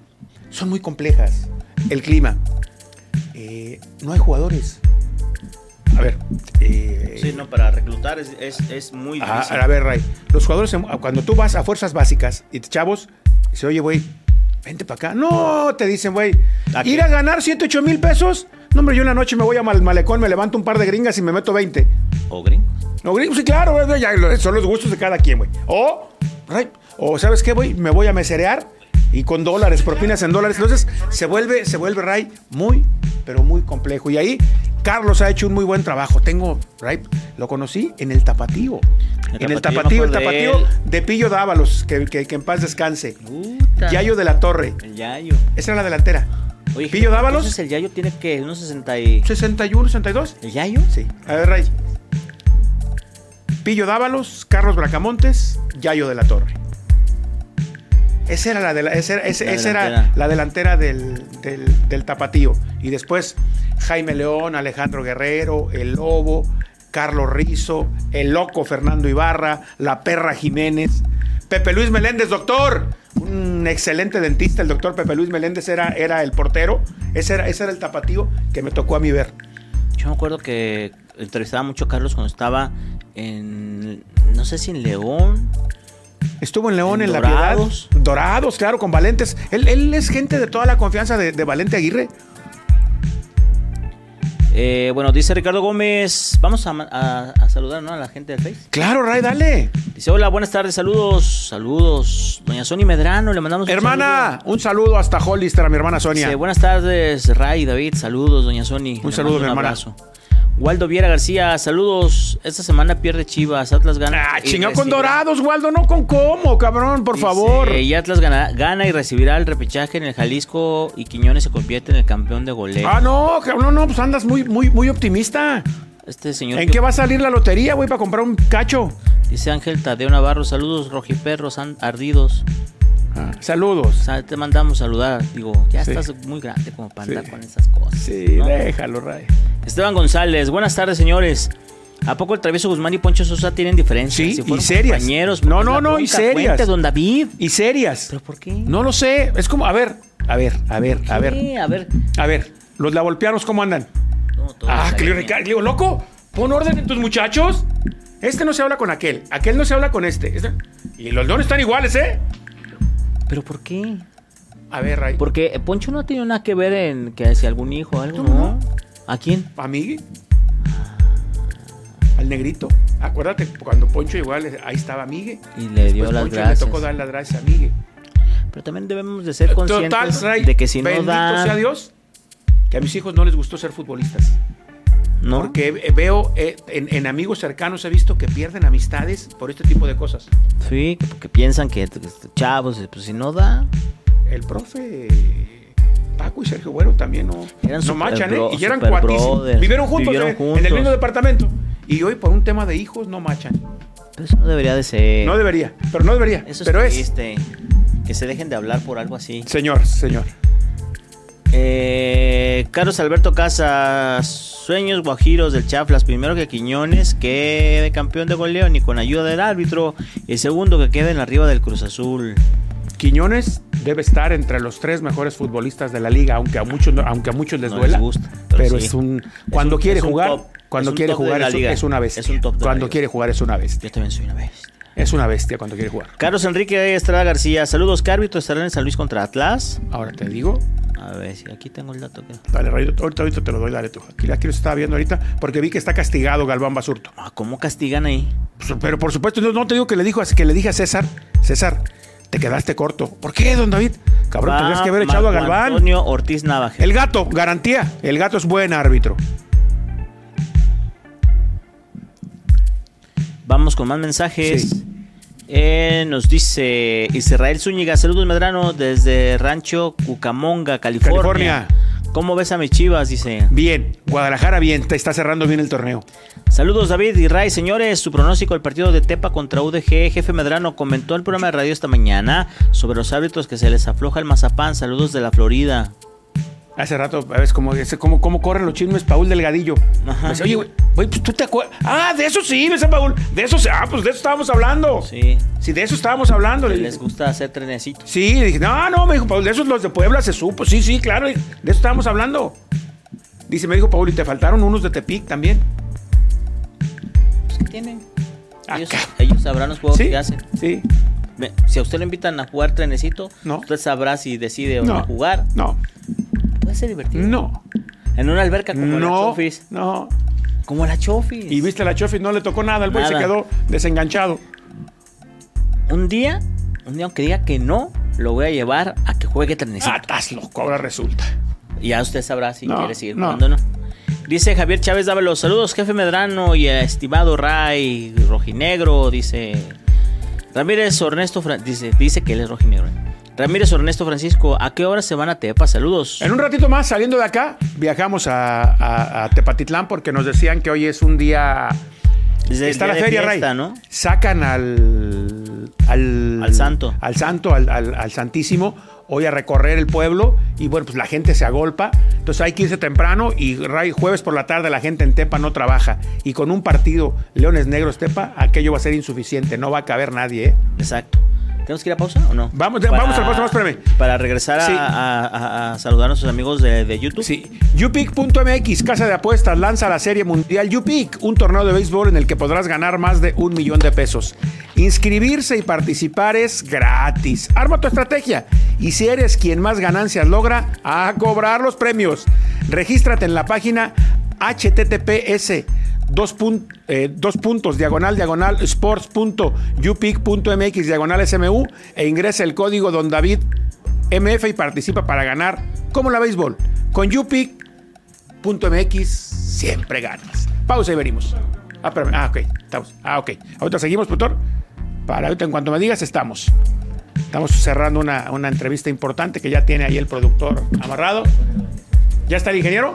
S1: son muy complejas. El clima. Eh, no hay jugadores. A ver.
S2: Eh, sí, no, para reclutar es, es, muy
S1: ah, difícil. A, ver, Ray. Los jugadores, cuando tú vas a fuerzas básicas y te chavos, se oye, güey, vente para acá. No, te dicen, güey, ir a ganar 108 mil pesos no, hombre, yo una noche me voy a mal malecón, me levanto un par de gringas y me meto 20.
S2: ¿O gringos?
S1: O gringos, sí, claro, son los gustos de cada quien, güey. O, o, ¿sabes qué, güey? Me voy a meserear y con dólares, propinas en dólares. Entonces se vuelve, se vuelve, Ray, muy, pero muy complejo. Y ahí Carlos ha hecho un muy buen trabajo. Tengo, Ray, lo conocí en el tapatío. en el tapatío, el tapatío de, Pillo Dávalos, que, que, en paz descanse. Yayo de la Torre.
S2: El Yayo.
S1: Esa era la delantera.
S2: Oye, Pillo Dávalos. Entonces el Yayo tiene que unos 60 y...
S1: 61, 62.
S2: ¿El Yayo?
S1: Sí. A ver, Ray. Pillo Dávalos, Carlos Bracamontes, Yayo de la Torre. Esa era la, de la, esa, era la delantera del, del, tapatío. Y después Jaime León, Alejandro Guerrero, El Lobo, Carlos Rizo, El Loco Fernando Ibarra, La Perra Jiménez, Pepe Luis Meléndez, doctor un excelente dentista, el doctor Pepe Luis Meléndez era, era el portero, ese era, ese era el tapatío que me tocó a mí ver.
S2: Yo me acuerdo que entrevistaba mucho a Carlos cuando estaba en, no sé si en León.
S1: Estuvo en León, en, La Piedad. Dorados, claro, con Valentes. Él, es gente de toda la confianza de, de Valente Aguirre.
S2: Eh, bueno, dice Ricardo Gómez, vamos a, saludar a la gente del Face.
S1: Claro, Ray, dale.
S2: Dice, hola, buenas tardes, saludos, saludos. Doña Sonia Medrano, le mandamos
S1: un Hermana, un saludo hasta Hollister a mi hermana Sonia. Dice,
S2: buenas tardes, Ray, David, saludos, Doña Sonia.
S1: Un saludo, mi hermana.
S2: Abrazo. Waldo Viera García, saludos. Esta semana pierde Chivas, Atlas gana.
S1: Ah, chinga con dorados, Waldo, no con cómo, cabrón, por favor.
S2: Y Atlas gana, gana, y recibirá el repechaje en el Jalisco y Quiñones se convierte en el campeón de goleo.
S1: Ah, no, no, no, pues andas muy, muy, muy optimista.
S2: Este señor.
S1: ¿En qué va a salir la lotería, güey, para comprar un cacho?
S2: Dice Ángel Tadeo Navarro, saludos, rojiperros ardidos.
S1: Ah, saludos.
S2: te mandamos saludar. Digo, ya estás muy grande como para andar con esas cosas.
S1: Sí, déjalo, Ray.
S2: Esteban González, buenas tardes, señores. ¿A poco el travieso Guzmán y Poncho Sosa tienen diferencias?
S1: Sí, y serias.
S2: Compañeros,
S1: no, no, no, y serias.
S2: don David.
S1: Y serias.
S2: ¿Pero por qué?
S1: No lo sé. Es como, a ver, a ver, a ver, a ver.
S2: A ver.
S1: A ver, los lavolpianos, ¿cómo andan? ah, que le digo, loco, pon orden en tus muchachos. Este no se habla con aquel, aquel no se habla con este. este y los dos están iguales, ¿eh?
S2: ¿Pero por qué?
S1: A ver, Ray.
S2: Porque Poncho no ha tenido nada que ver en que si algún hijo o algo, ¿no? ¿A quién?
S1: ¿A mí? al negrito. Acuérdate, cuando Poncho igual, ahí estaba Migue.
S2: Y le dio las
S1: Poncho
S2: gracias.
S1: le tocó dar las gracias a Migue.
S2: Pero también debemos de ser conscientes
S1: Ray,
S2: de que si no
S1: bendito
S2: da...
S1: sea Dios, que a mis hijos no les gustó ser futbolistas.
S2: ¿no?
S1: Porque eh, veo eh, en, en amigos cercanos he visto que pierden amistades por este tipo de cosas.
S2: Sí, porque piensan que que chavos, pues si no da...
S1: El profe Paco y Sergio Bueno también no,
S2: Eran
S1: no machan, ¿eh?
S2: bro-
S1: Y eran cuatísimos. Vivieron juntos
S2: Vivieron
S1: eh, en el
S2: juntos.
S1: mismo departamento. Y hoy por un tema de hijos no machan.
S2: Pero eso no debería de ser...
S1: No debería, pero no debería.
S2: Eso es
S1: pero es.
S2: triste. Que se dejen de hablar por algo así.
S1: Señor, señor.
S2: Eh, Carlos Alberto Casas, sueños guajiros del Chaflas. Primero que Quiñones quede campeón de goleo ni con ayuda del árbitro. Y segundo que queden arriba del Cruz Azul.
S1: Quiñones debe estar entre los tres mejores futbolistas de la liga, aunque a muchos, aunque a muchos les
S2: No
S1: duela.
S2: les gusta,
S1: pero
S2: pero sí.
S1: es un cuando
S2: un-
S1: quiere jugar,
S2: top,
S1: cuando quiere jugar es, una bestia.
S2: Es un top de la
S1: cuando quiere jugar es una bestia.
S2: Yo también soy una bestia.
S1: Es una bestia cuando quiere jugar.
S2: Carlos Enrique Estrada García, saludos. ¿Qué árbitro estará en San Luis contra Atlas?
S1: Ahora te digo,
S2: A ver si aquí tengo el dato. que-
S1: dale, Rayito, ahorita, ahorita te lo doy, dale tú. Aquí, aquí lo estaba viendo ahorita porque vi que está castigado Galván Basurto.
S2: Ah, ¿Cómo castigan ahí?
S1: Pues, Pero por supuesto, no, no te digo que le dijo que le dije a César, César, te quedaste corto. ¿Por qué, don David? Cabrón,
S2: Va
S1: tendrías que haber echado a Galván.
S2: Antonio Ortiz Navaje.
S1: El gato, garantía. El gato es buen árbitro.
S2: Vamos con más mensajes.
S1: Sí.
S2: Eh, nos dice Israel Zúñiga, saludos Medrano desde Rancho Cucamonga, California.
S1: California.
S2: ¿Cómo ves a mis chivas? Dice.
S1: Bien, Guadalajara bien, te está cerrando bien el torneo.
S2: Saludos David y Ray, señores. Su pronóstico del partido de Tepa contra UDG. Jefe Medrano comentó el programa de radio esta mañana sobre los árbitros que se les afloja el mazapán. Saludos de la Florida.
S1: Hace rato, ¿ves cómo, cómo, cómo corren los chismes Paul Delgadillo?
S2: Ajá.
S1: Me dice, Oye, güey, güey, pues tú te acuerdas. Ah, de eso sí, ese Paul. De eso sí. Ah, pues de eso estábamos hablando. Sí,
S2: Sí.
S1: de eso estábamos hablando. Le
S2: Les gusta hacer trenecitos.
S1: Sí, dije, no, no, me dijo Paul, de esos los de Puebla se supo. Sí, sí, claro, de eso estábamos hablando. Dice, me dijo Paul, y te faltaron unos de Tepic también.
S2: Pues, ¿Qué tienen? Ellos,
S1: Acá.
S2: ellos sabrán los juegos
S1: Sí,
S2: que hacen.
S1: sí.
S2: Si a usted lo invitan a jugar trenecito,
S1: No.
S2: usted sabrá si decide o
S1: No.
S2: no jugar.
S1: No,
S2: Puede ser divertido.
S1: no,
S2: En una alberca como la
S1: no,
S2: Chofis.
S1: no.
S2: Como la Chofis.
S1: Y viste la Chofis, no le tocó nada, el güey se quedó desenganchado.
S2: Un día, un día aunque diga que no, lo voy a llevar a que juegue trenecito.
S1: Ah, estás loco, ahora resulta.
S2: Ya usted sabrá si
S1: No,
S2: quiere seguir
S1: no.
S2: jugando o no. Dice Javier Chávez Dávalos, saludos jefe Medrano y estimado Ray Rojinegro, dice Ramírez Ernesto, Fran- dice, dice que él es rojinegro. ¿eh? Ramírez Ernesto Francisco, ¿a qué hora se van a Tepa? Saludos.
S1: En un ratito más, saliendo de acá, viajamos a, a- a Tepatitlán porque nos decían que hoy es un día.
S2: Desde
S1: Está la feria,
S2: fiesta,
S1: Ray.
S2: ¿no?
S1: Sacan al. Al,
S2: Al santo.
S1: Al santo, al, al- al Santísimo, hoy a recorrer el pueblo. Y bueno, pues la gente se agolpa. Entonces hay que irse temprano. Y Ray, jueves por la tarde, la gente en Tepa no trabaja. Y con un partido Leones Negros Tepa, aquello va a ser insuficiente. No va a caber nadie, ¿eh?
S2: Exacto. ¿Tenemos que ir a pausa o no?
S1: Vamos- vamos a la pausa, más, espérame.
S2: Para regresar a,
S1: Sí.
S2: a- a- a saludar a nuestros amigos de, de YouTube.
S1: Sí. Upic.mx, casa de apuestas, lanza la Serie Mundial Upic, un torneo de béisbol en el que podrás ganar más de un millón de pesos. Inscribirse y participar es gratis. Arma tu estrategia y si eres quien más ganancias logra, a cobrar los premios. Regístrate en la página https dos, pun- eh, dos puntos diagonal diagonal sports.upic.mx diagonal smu e ingresa el código don David MF y participa para ganar como la béisbol. Con upic.mx siempre ganas. Pausa y venimos. Ah. Ah, ok. Estamos. Ah, ok. Ahorita seguimos, productor. Para ahorita, en cuanto me digas, estamos. Estamos cerrando una, una entrevista importante que ya tiene ahí el productor amarrado. ¿Ya está el ingeniero?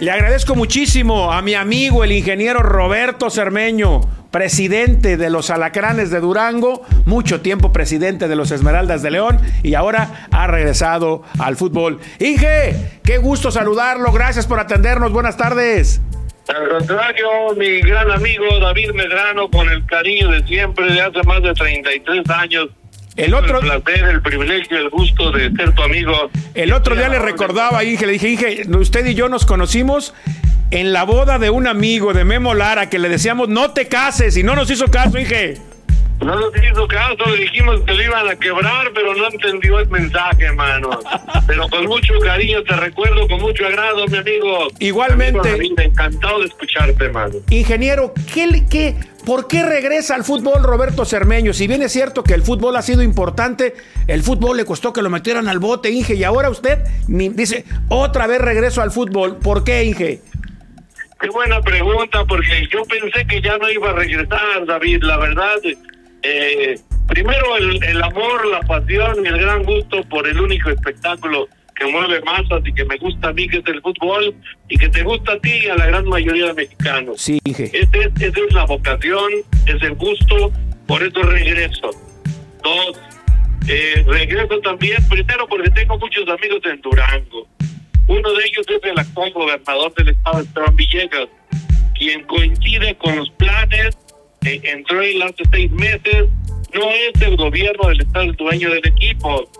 S1: Le agradezco muchísimo a mi amigo, el ingeniero Roberto Cermeño, presidente de los Alacranes de Durango, mucho tiempo presidente de los Esmeraldas de León y ahora ha regresado al fútbol. Inge, qué gusto saludarlo, gracias por atendernos, buenas tardes.
S4: Al contrario, mi gran amigo David Medrano, con el cariño de siempre, de hace más de 33 años.
S1: El otro,
S4: El placer, el privilegio, el gusto de ser tu amigo.
S1: el otro día le recordaba a Inge, le dije, Inge, usted y yo nos conocimos en la boda de un amigo de Memo Lara que le decíamos, no te cases y no nos hizo caso, Inge.
S4: No nos hizo caso, le dijimos que lo iban a quebrar, pero no entendió el mensaje, hermano. Pero con mucho cariño te recuerdo, con mucho agrado, mi amigo.
S1: Igualmente.
S4: Amigo encantado de escucharte, hermano.
S1: Ingeniero, ¿qué, le- qué, ¿por qué regresa al fútbol Roberto Cermeño? Si bien es cierto que el fútbol ha sido importante, el fútbol le costó que lo metieran al bote, Inge, y ahora usted dice, otra vez regreso al fútbol. ¿Por qué, Inge?
S4: Qué buena pregunta, porque yo pensé que ya no iba a regresar, David. La verdad, eh, primero el, el amor, la pasión y el gran gusto por el único espectáculo que mueve masas y que me gusta a mí, que es el fútbol, y que te gusta a ti y a la gran mayoría de mexicanos.
S1: Sí, Inge.
S4: Ese es, esa es la vocación, es el gusto, por eso regreso. Dos, eh, regreso también, primero porque tengo muchos amigos en Durango. Uno de ellos es el actual gobernador del estado, Esteban Villegas, quien coincide con los planes, eh, entró él hace seis meses, no es el gobierno del estado el dueño del equipo.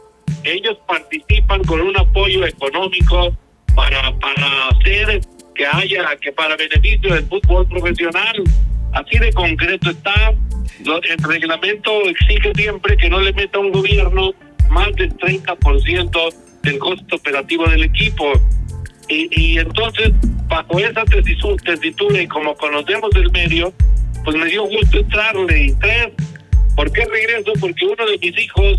S4: Ellos participan con un apoyo económico para, para hacer que haya, que para beneficio del fútbol profesional, así de concreto está. El reglamento exige siempre que no le meta un gobierno más del 30% del costo operativo del equipo. Y, y entonces, bajo esa tesitu- tesitura y como conocemos el medio, pues me dio gusto entrarle. Y tres, ¿por qué regreso? Porque uno de mis hijos,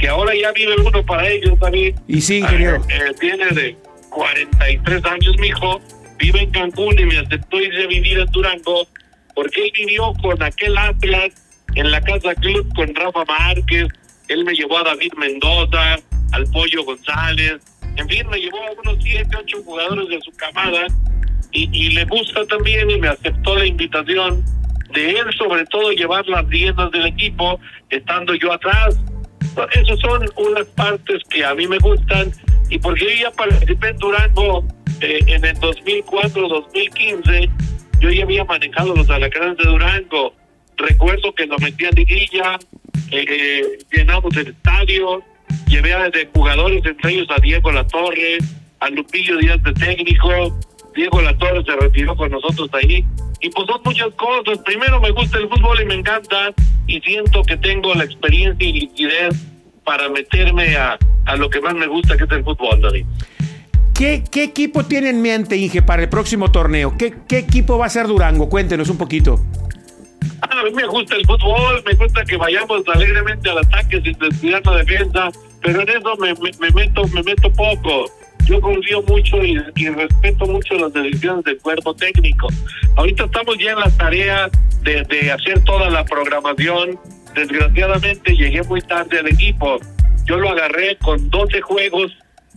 S4: que ahora ya vive uno para ellos, David,
S1: Y sí, ingeniero.
S4: eh, eh, tiene de 43 años mi hijo, vive en Cancún y me aceptó irse a vivir en Durango, porque él vivió con aquel Atlas en la Casa Club con Rafa Márquez, él me llevó a David Mendoza, al Pollo González, en fin, me llevó a unos 7, 8 jugadores de su camada y, y le gusta también y me aceptó la invitación de él sobre todo llevar las riendas del equipo estando yo atrás. Esas son unas partes que a mí me gustan y porque yo ya participé en Durango eh, en el 2004-2015, yo ya había manejado los alacranes de Durango. Recuerdo que lo metí a liguilla, eh, llenamos el estadio, llevé a de jugadores, entre ellos a Diego Latorre, a Lupillo Díaz de técnico, Diego Latorre se retiró con nosotros ahí. Y pues son muchas cosas. Primero me gusta el fútbol y me encanta y siento que tengo la experiencia y liquidez para meterme a, a lo que más me gusta, que es el fútbol, David.
S1: ¿Qué, qué equipo tiene en mente, Inge, para el próximo torneo? ¿Qué, qué equipo va a ser Durango? Cuéntenos un poquito.
S4: A mí me gusta el fútbol, me gusta que vayamos alegremente al ataque sin descuidar la defensa, pero en eso me, me, me meto me meto poco. Yo confío mucho y, y respeto mucho las decisiones del cuerpo técnico. Ahorita estamos ya en la tarea de, de hacer toda la programación. Desgraciadamente llegué muy tarde al equipo. Yo lo agarré con 12 juegos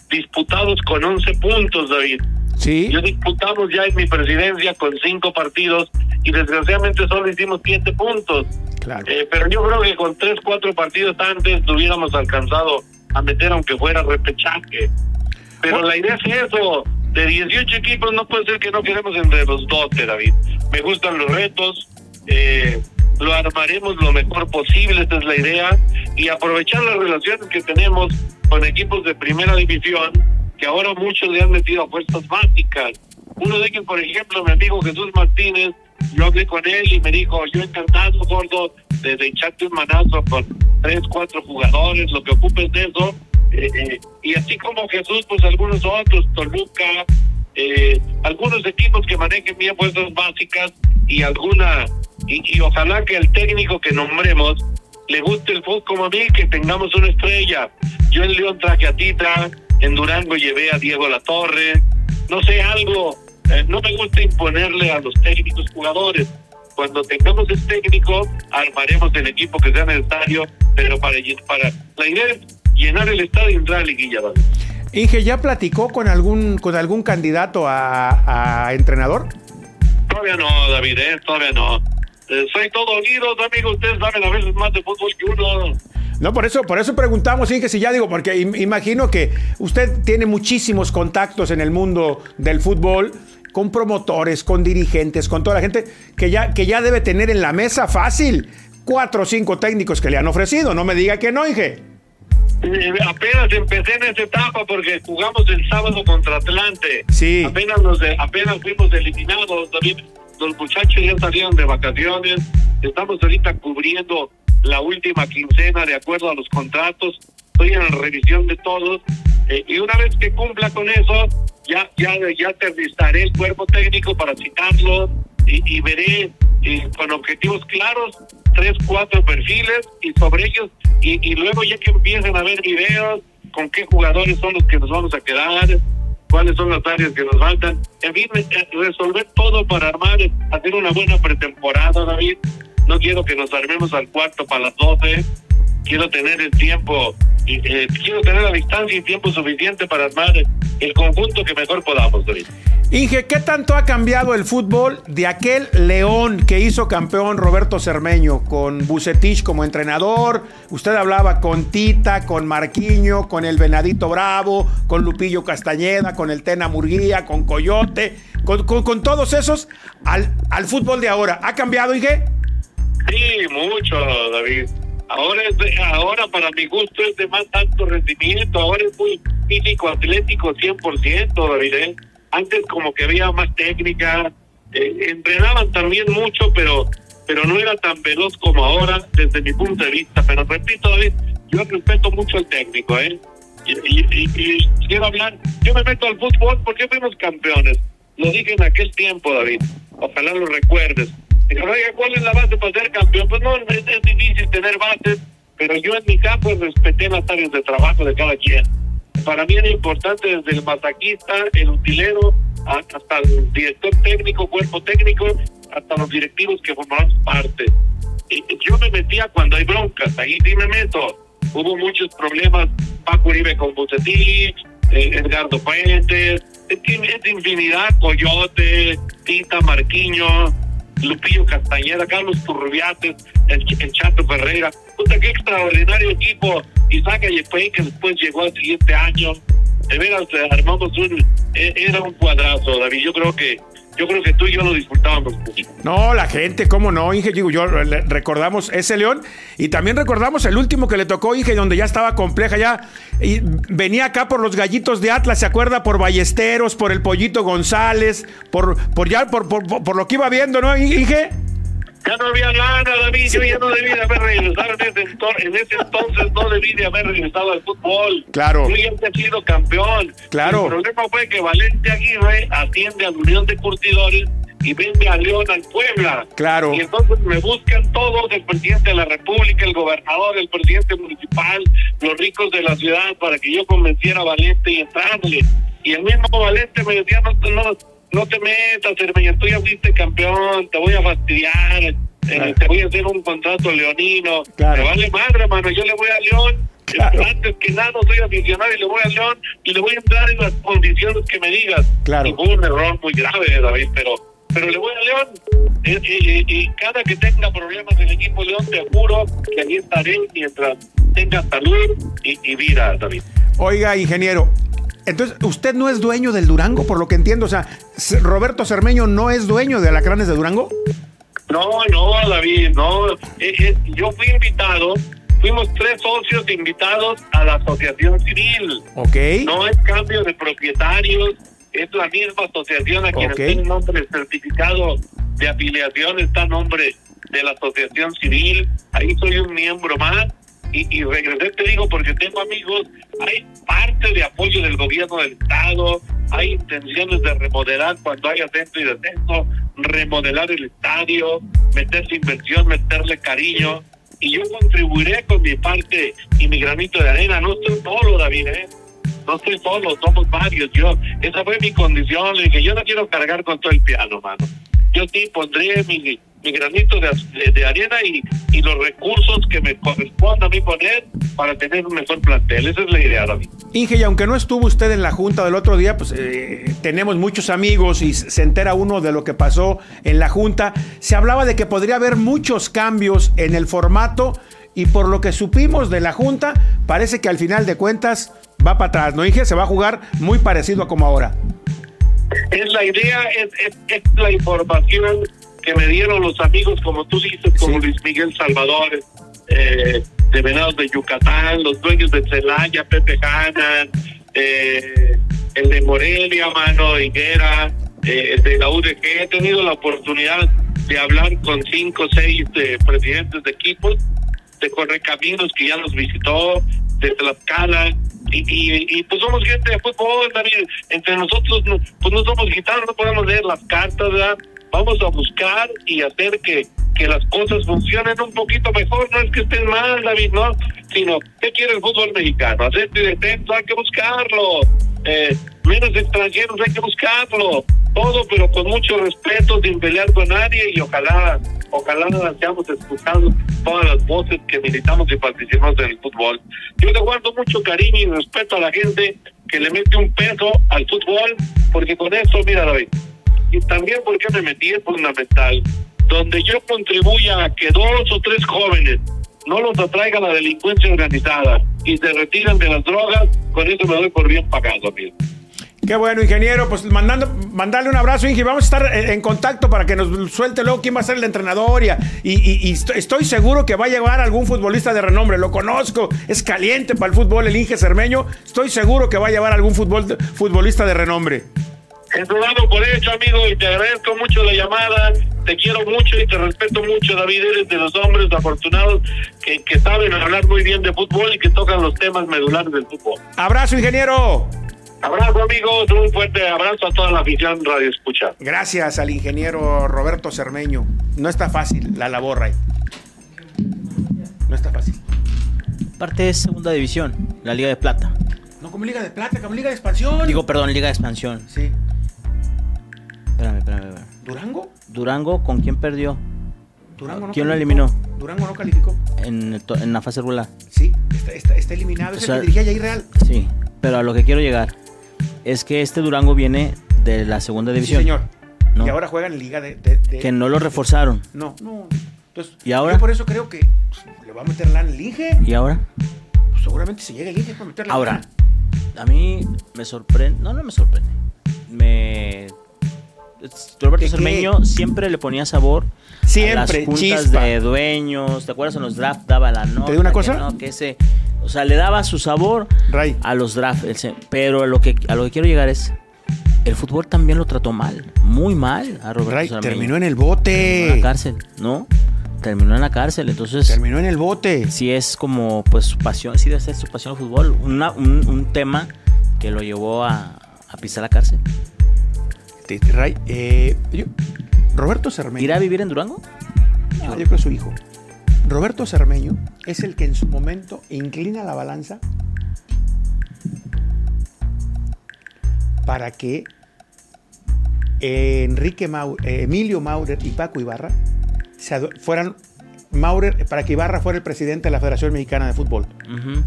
S4: disputados con 11 puntos, David.
S1: Sí.
S4: Yo disputamos ya en mi presidencia con cinco partidos y desgraciadamente solo hicimos siete puntos.
S1: Claro.
S4: Eh, pero yo creo que con tres, cuatro partidos antes lo hubiéramos alcanzado a meter aunque fuera repechaje. Pero la idea es eso. De 18 equipos no puede ser que no queremos entre los 12, David. Me gustan los retos. Eh, lo armaremos lo mejor posible, esa es la idea. Y aprovechar las relaciones que tenemos con equipos de primera división, que ahora muchos le han metido a fuerzas básicas. Uno de ellos, por ejemplo, mi amigo Jesús Martínez, yo hablé con él y me dijo, yo encantado, gordo, de, de echarte un manazo con tres, cuatro jugadores, lo que ocupes de eso. Eh, y así como Jesús, pues algunos otros, Toluca, eh, algunos equipos que manejen bien fuerzas básicas y alguna, y, ojalá que el técnico que nombremos le guste el fútbol como a mí, que tengamos una estrella. Yo en León traje a Tita, en Durango llevé a Diego Latorre, no sé, algo, eh, no me gusta imponerle a los técnicos jugadores. Cuando tengamos el técnico, armaremos el equipo que sea necesario, pero para, para la idea es llenar el estadio y entrar a liguilla, ¿vale?
S1: Inge, ¿ya platicó con algún, con algún candidato a, a entrenador?
S4: Todavía no, David, ¿eh? todavía no. Eh, soy todo oídos, amigo. Ustedes saben a veces más de fútbol que uno.
S1: No, por eso, por eso preguntamos, Inge, si ya digo, porque im- imagino que usted tiene muchísimos contactos en el mundo del fútbol, con promotores, con dirigentes, con toda la gente, que ya, que ya debe tener en la mesa fácil cuatro o cinco técnicos que le han ofrecido. No me diga que no, Inge.
S4: Eh, apenas empecé en esta etapa porque jugamos el sábado contra Atlante.
S1: Sí.
S4: Apenas, nos apenas fuimos eliminados, David. Los muchachos ya salieron de vacaciones. Estamos ahorita cubriendo la última quincena de acuerdo a los contratos, estoy en la revisión de todos eh, y una vez que cumpla con eso, ya ya ya aterrizaré el cuerpo técnico para citarlo y, y veré eh, con objetivos claros tres, cuatro perfiles y sobre ellos y, y luego ya que empiecen a ver videos con qué jugadores son los que nos vamos a quedar, cuáles son las áreas que nos faltan, en fin, eh, resolver todo para armar, hacer una buena pretemporada, David. No quiero que nos armemos al cuarto para las 12, quiero tener el tiempo, eh, quiero tener la distancia y tiempo suficiente para armar el conjunto que mejor podamos, David.
S1: Inge, ¿qué tanto ha cambiado el fútbol de aquel León que hizo campeón Roberto Cermeño con Bucetich como entrenador? Usted hablaba con Tita, con Marquiño, con el Venadito Bravo, con Lupillo Castañeda, con el Tena Murguía, con Coyote, con, con, con todos esos al, al, fútbol de ahora. ¿Ha cambiado, Inge?
S4: Sí, mucho, David. Ahora, es de, ahora para mi gusto es de más alto rendimiento, ahora es muy físico, atlético 100%, David. ¿eh? antes como que había más técnica, eh, entrenaban también mucho, pero pero no era tan veloz como ahora desde mi punto de vista. Pero repito, David, yo respeto mucho al técnico, ¿eh? Y, quiero hablar, yo me meto al fútbol porque fuimos campeones. Lo dije en aquel tiempo, David. Ojalá lo recuerdes. Dijo, oiga, ¿cuál es la base para ser campeón? Pues no, es, difícil tener bases, pero yo en mi campo respeté las áreas de trabajo de cada quien para mí era importante desde el masaquista, el utilero, hasta el director técnico, cuerpo técnico, hasta los directivos que formamos parte. Yo me metía cuando hay broncas, ahí sí me meto. Hubo muchos problemas, Paco Uribe con Bucetich, eh, Edgardo Fuentes, es infinidad, Coyote, Tita Marquiño, Lupillo Castañeda, Carlos Turrubiates, el, el Chato Ferreira. Puta, qué extraordinario equipo. Isaac Ayepey, que después llegó al siguiente año. De veras, armamos un. Era un cuadrazo, David. Yo creo que yo creo que tú y yo lo disfrutábamos.
S1: No, la gente, cómo no, Inge, yo recordamos ese León y también recordamos el último que le tocó Inge, donde ya estaba compleja, ya y venía acá por los gallitos de Atlas, ¿se acuerda? Por Ballesteros, por el Pollito González, por, por ya, por, por, por lo que iba viendo, ¿no, Inge?
S4: Ya no había nada, David. Yo ya no debí de haber regresado en ese, entonces, en ese entonces. No debí de haber regresado al fútbol.
S1: Claro.
S4: Yo ya había sido campeón.
S1: Claro.
S4: El problema fue que Valente Aguirre atiende a la Unión de Curtidores y vende a León al Puebla.
S1: Claro.
S4: Y entonces me buscan todos, el presidente de la República, el gobernador, el presidente municipal, los ricos de la ciudad, para que yo convenciera a Valente y entrarle. Y el mismo Valente me decía, no, no, no te metas, hermano, tú ya fuiste campeón, te voy a fastidiar, eh, te voy a hacer un contrato leonino.
S1: Claro.
S4: Me vale madre, hermano, yo le voy a León.
S1: Claro.
S4: Antes que nada soy aficionado y le voy a León y le voy a entrar en las condiciones que me digas.
S1: Claro.
S4: Y fue un error muy grave, David, pero pero le voy a León. Y, y, y, cada que tenga problemas el equipo León, te juro que ahí estaré mientras tenga salud y, y vida, David.
S1: Oiga, ingeniero, entonces, usted no es dueño del Durango, por lo que entiendo. O sea, Roberto Cermeño no es dueño de Alacranes de Durango.
S4: No, no, David, no. Eh, eh, yo fui invitado, fuimos tres socios invitados a la asociación civil.
S1: Ok.
S4: No es cambio de propietarios, es la misma asociación a quien
S1: Ok.
S4: está el nombre certificado de afiliación, está a nombre de la asociación civil. Ahí soy un miembro más. Y, y regresé, te digo, porque tengo amigos, hay parte de apoyo del gobierno del Estado, hay intenciones de remodelar cuando hay ascenso y descenso, remodelar el estadio, meterse inversión, meterle cariño, y yo contribuiré con mi parte y mi granito de arena. No estoy solo, David, ¿eh? No estoy solo, somos varios. Yo, esa fue mi condición. Le dije, yo no quiero cargar con todo el piano, mano. Yo sí pondré mi, mi granito de, de, de arena y, y los recursos que me corresponda a mí poner para tener un mejor plantel. Esa es la idea, David.
S1: Inge, y aunque no estuvo usted en la junta del otro día, pues eh, tenemos muchos amigos y se entera uno de lo que pasó en la junta. Se hablaba de que podría haber muchos cambios en el formato y por lo que supimos de la junta, parece que al final de cuentas va para atrás, ¿no, Inge? Se va a jugar muy parecido a como ahora.
S4: Es la idea, es, es, es la información que me dieron los amigos, como tú dices, como
S1: Sí.
S4: Luis Miguel Salvador, eh, de Venados de Yucatán, los dueños de Celaya, Pepe Hanan, eh, el de Morelia, Mano Higuera, eh, el de la UDG. He tenido la oportunidad de hablar con cinco o seis eh, presidentes de equipos. de Correcaminos que ya nos visitó, de Tlaxcala, y, y, y, pues somos gente de fútbol, David, entre nosotros no, pues no somos guitarras, no podemos leer las cartas, ¿verdad? Vamos a buscar y hacer que, que las cosas funcionen un poquito mejor, no es que estén mal, David, no, sino, ¿qué quiere el fútbol mexicano? Hacer defensa, hay que buscarlo, eh, menos extranjeros, hay que buscarlo, todo, pero con mucho respeto, sin pelear con nadie y ojalá, ojalá seamos escuchados todas las voces que militamos y participamos en el fútbol. Yo le guardo mucho cariño y respeto a la gente que le mete un peso al fútbol, porque con eso, mira, David, y también porque me metí es fundamental, donde yo contribuya a que dos o tres jóvenes no los atraiga la delincuencia organizada y se retiran de las drogas, con eso me doy por bien pagado, amigo.
S1: Qué bueno, ingeniero. Pues mandando, mandarle un abrazo, Inge. Vamos a estar en contacto para que nos suelte luego quién va a ser el entrenador. Y, y, y, estoy seguro que va a llevar algún futbolista de renombre. Lo conozco, es caliente para el fútbol, el Inge Cermeño. Estoy seguro que va a llevar algún fútbol, futbolista de renombre.
S4: Entrenado por hecho, amigo, y te agradezco mucho la llamada. Te quiero mucho y te respeto mucho, David. Eres de los hombres afortunados que, que saben hablar muy bien de fútbol y que tocan los temas medulares del fútbol.
S1: Abrazo, ingeniero.
S4: Abrazo amigos, un fuerte abrazo a toda la afición Radio Escucha.
S1: Gracias al ingeniero Roberto Cermeño. No está fácil la labor, Ray. No está fácil.
S2: Parte es segunda división, la Liga de Plata.
S1: No como Liga de Plata, como Liga de Expansión.
S2: Digo, perdón, Liga de Expansión.
S1: Sí.
S2: Espérame, espérame, espérame.
S1: ¿Durango?
S2: ¿Durango con quién perdió?
S1: Durango no
S2: ¿Quién lo eliminó?
S1: Durango no calificó.
S2: En, en la fase regular.
S1: Sí, está, está, está eliminado. Es
S2: O sea,
S1: el que dirigía Jair Real.
S2: Sí, pero a lo que quiero llegar es que este Durango viene de la segunda
S1: Sí,
S2: división.
S1: señor.
S2: No.
S1: Y ahora juega en Liga de. de- de-
S2: Que no lo reforzaron.
S1: No, no. Entonces,
S2: ¿Y ahora?
S1: Yo por eso creo que pues, le va a meter lana el Inge.
S2: ¿Y ahora?
S1: Pues, seguramente si llega el Inge para meterle
S2: Ahora, a mí me sorprende. No, no me sorprende. Me. Roberto. Cermeño siempre le ponía sabor a las
S1: Siempre,
S2: juntas
S1: chispa.
S2: de dueños. ¿Te acuerdas en los drafts daba la nota?
S1: digo una
S2: que
S1: cosa?
S2: no, que ese, o sea, le daba su sabor
S1: Ray.
S2: a los se- Pero a lo que a lo que quiero llegar es el fútbol también lo trató mal, muy mal a Roberto
S1: Ray
S2: Cermeño.
S1: terminó en el
S2: Terminó en
S1: bote.
S2: la cárcel, ¿no? Terminó en la cárcel, entonces
S1: Terminó en el bote.
S2: sí es como pues su pasión, sí debe ser su pasión al fútbol, una- un, un tema que lo llevó a, a pisar la cárcel.
S1: Ray, eh, yo- Roberto Cermeño.
S2: ¿Irá a vivir en Durango?
S1: No, yo creo su hijo. Roberto Cermeño es el que en su momento inclina la balanza para que Enrique Mau- eh, Emilio Maurer y Paco Ibarra se ado- fueran Maurer para que Ibarra fuera el presidente de la Federación Mexicana de Fútbol.
S2: Ujú.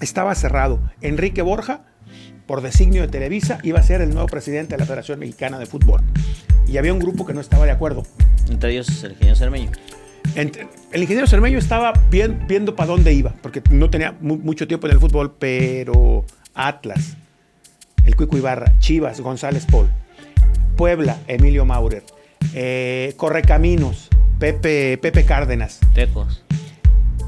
S1: Estaba cerrado. Enrique Borja, por designio de Televisa, iba a ser el nuevo presidente de la Federación Mexicana de Fútbol. Y había un grupo que no estaba de acuerdo.
S2: Entre ellos el ingeniero Cermeño.
S1: Entre- el ingeniero Cermeño estaba bien- viendo para dónde iba, porque no tenía mu- mucho tiempo en el fútbol, pero Atlas, el Cuico Ibarra, Chivas, González Paul, Puebla, Emilio Maurer, eh, Correcaminos, Pepe, Pepe Cárdenas,
S2: Tecos.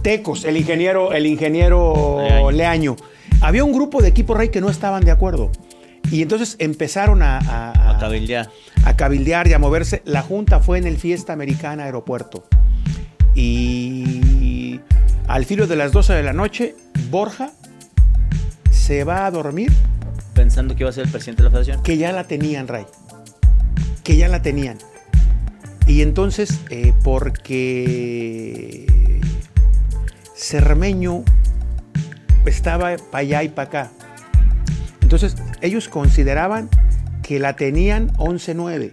S1: Tecos, el ingeniero, el ingeniero
S2: Leaño.
S1: Leaño. Había un grupo de equipo rey que no estaban de acuerdo. Y entonces empezaron a, a-
S2: A cabildear.
S1: a cabildear y a moverse. La junta fue en el Fiesta Americana Aeropuerto. Y al filo de las 12 de la noche, Borja se va a dormir,
S2: Pensando que iba a ser el presidente de la federación.
S1: que ya la tenían, Ray. Que ya la tenían. Y entonces, eh, porque Cermeño estaba para allá y para acá. Entonces, ellos consideraban que la tenían 11-9.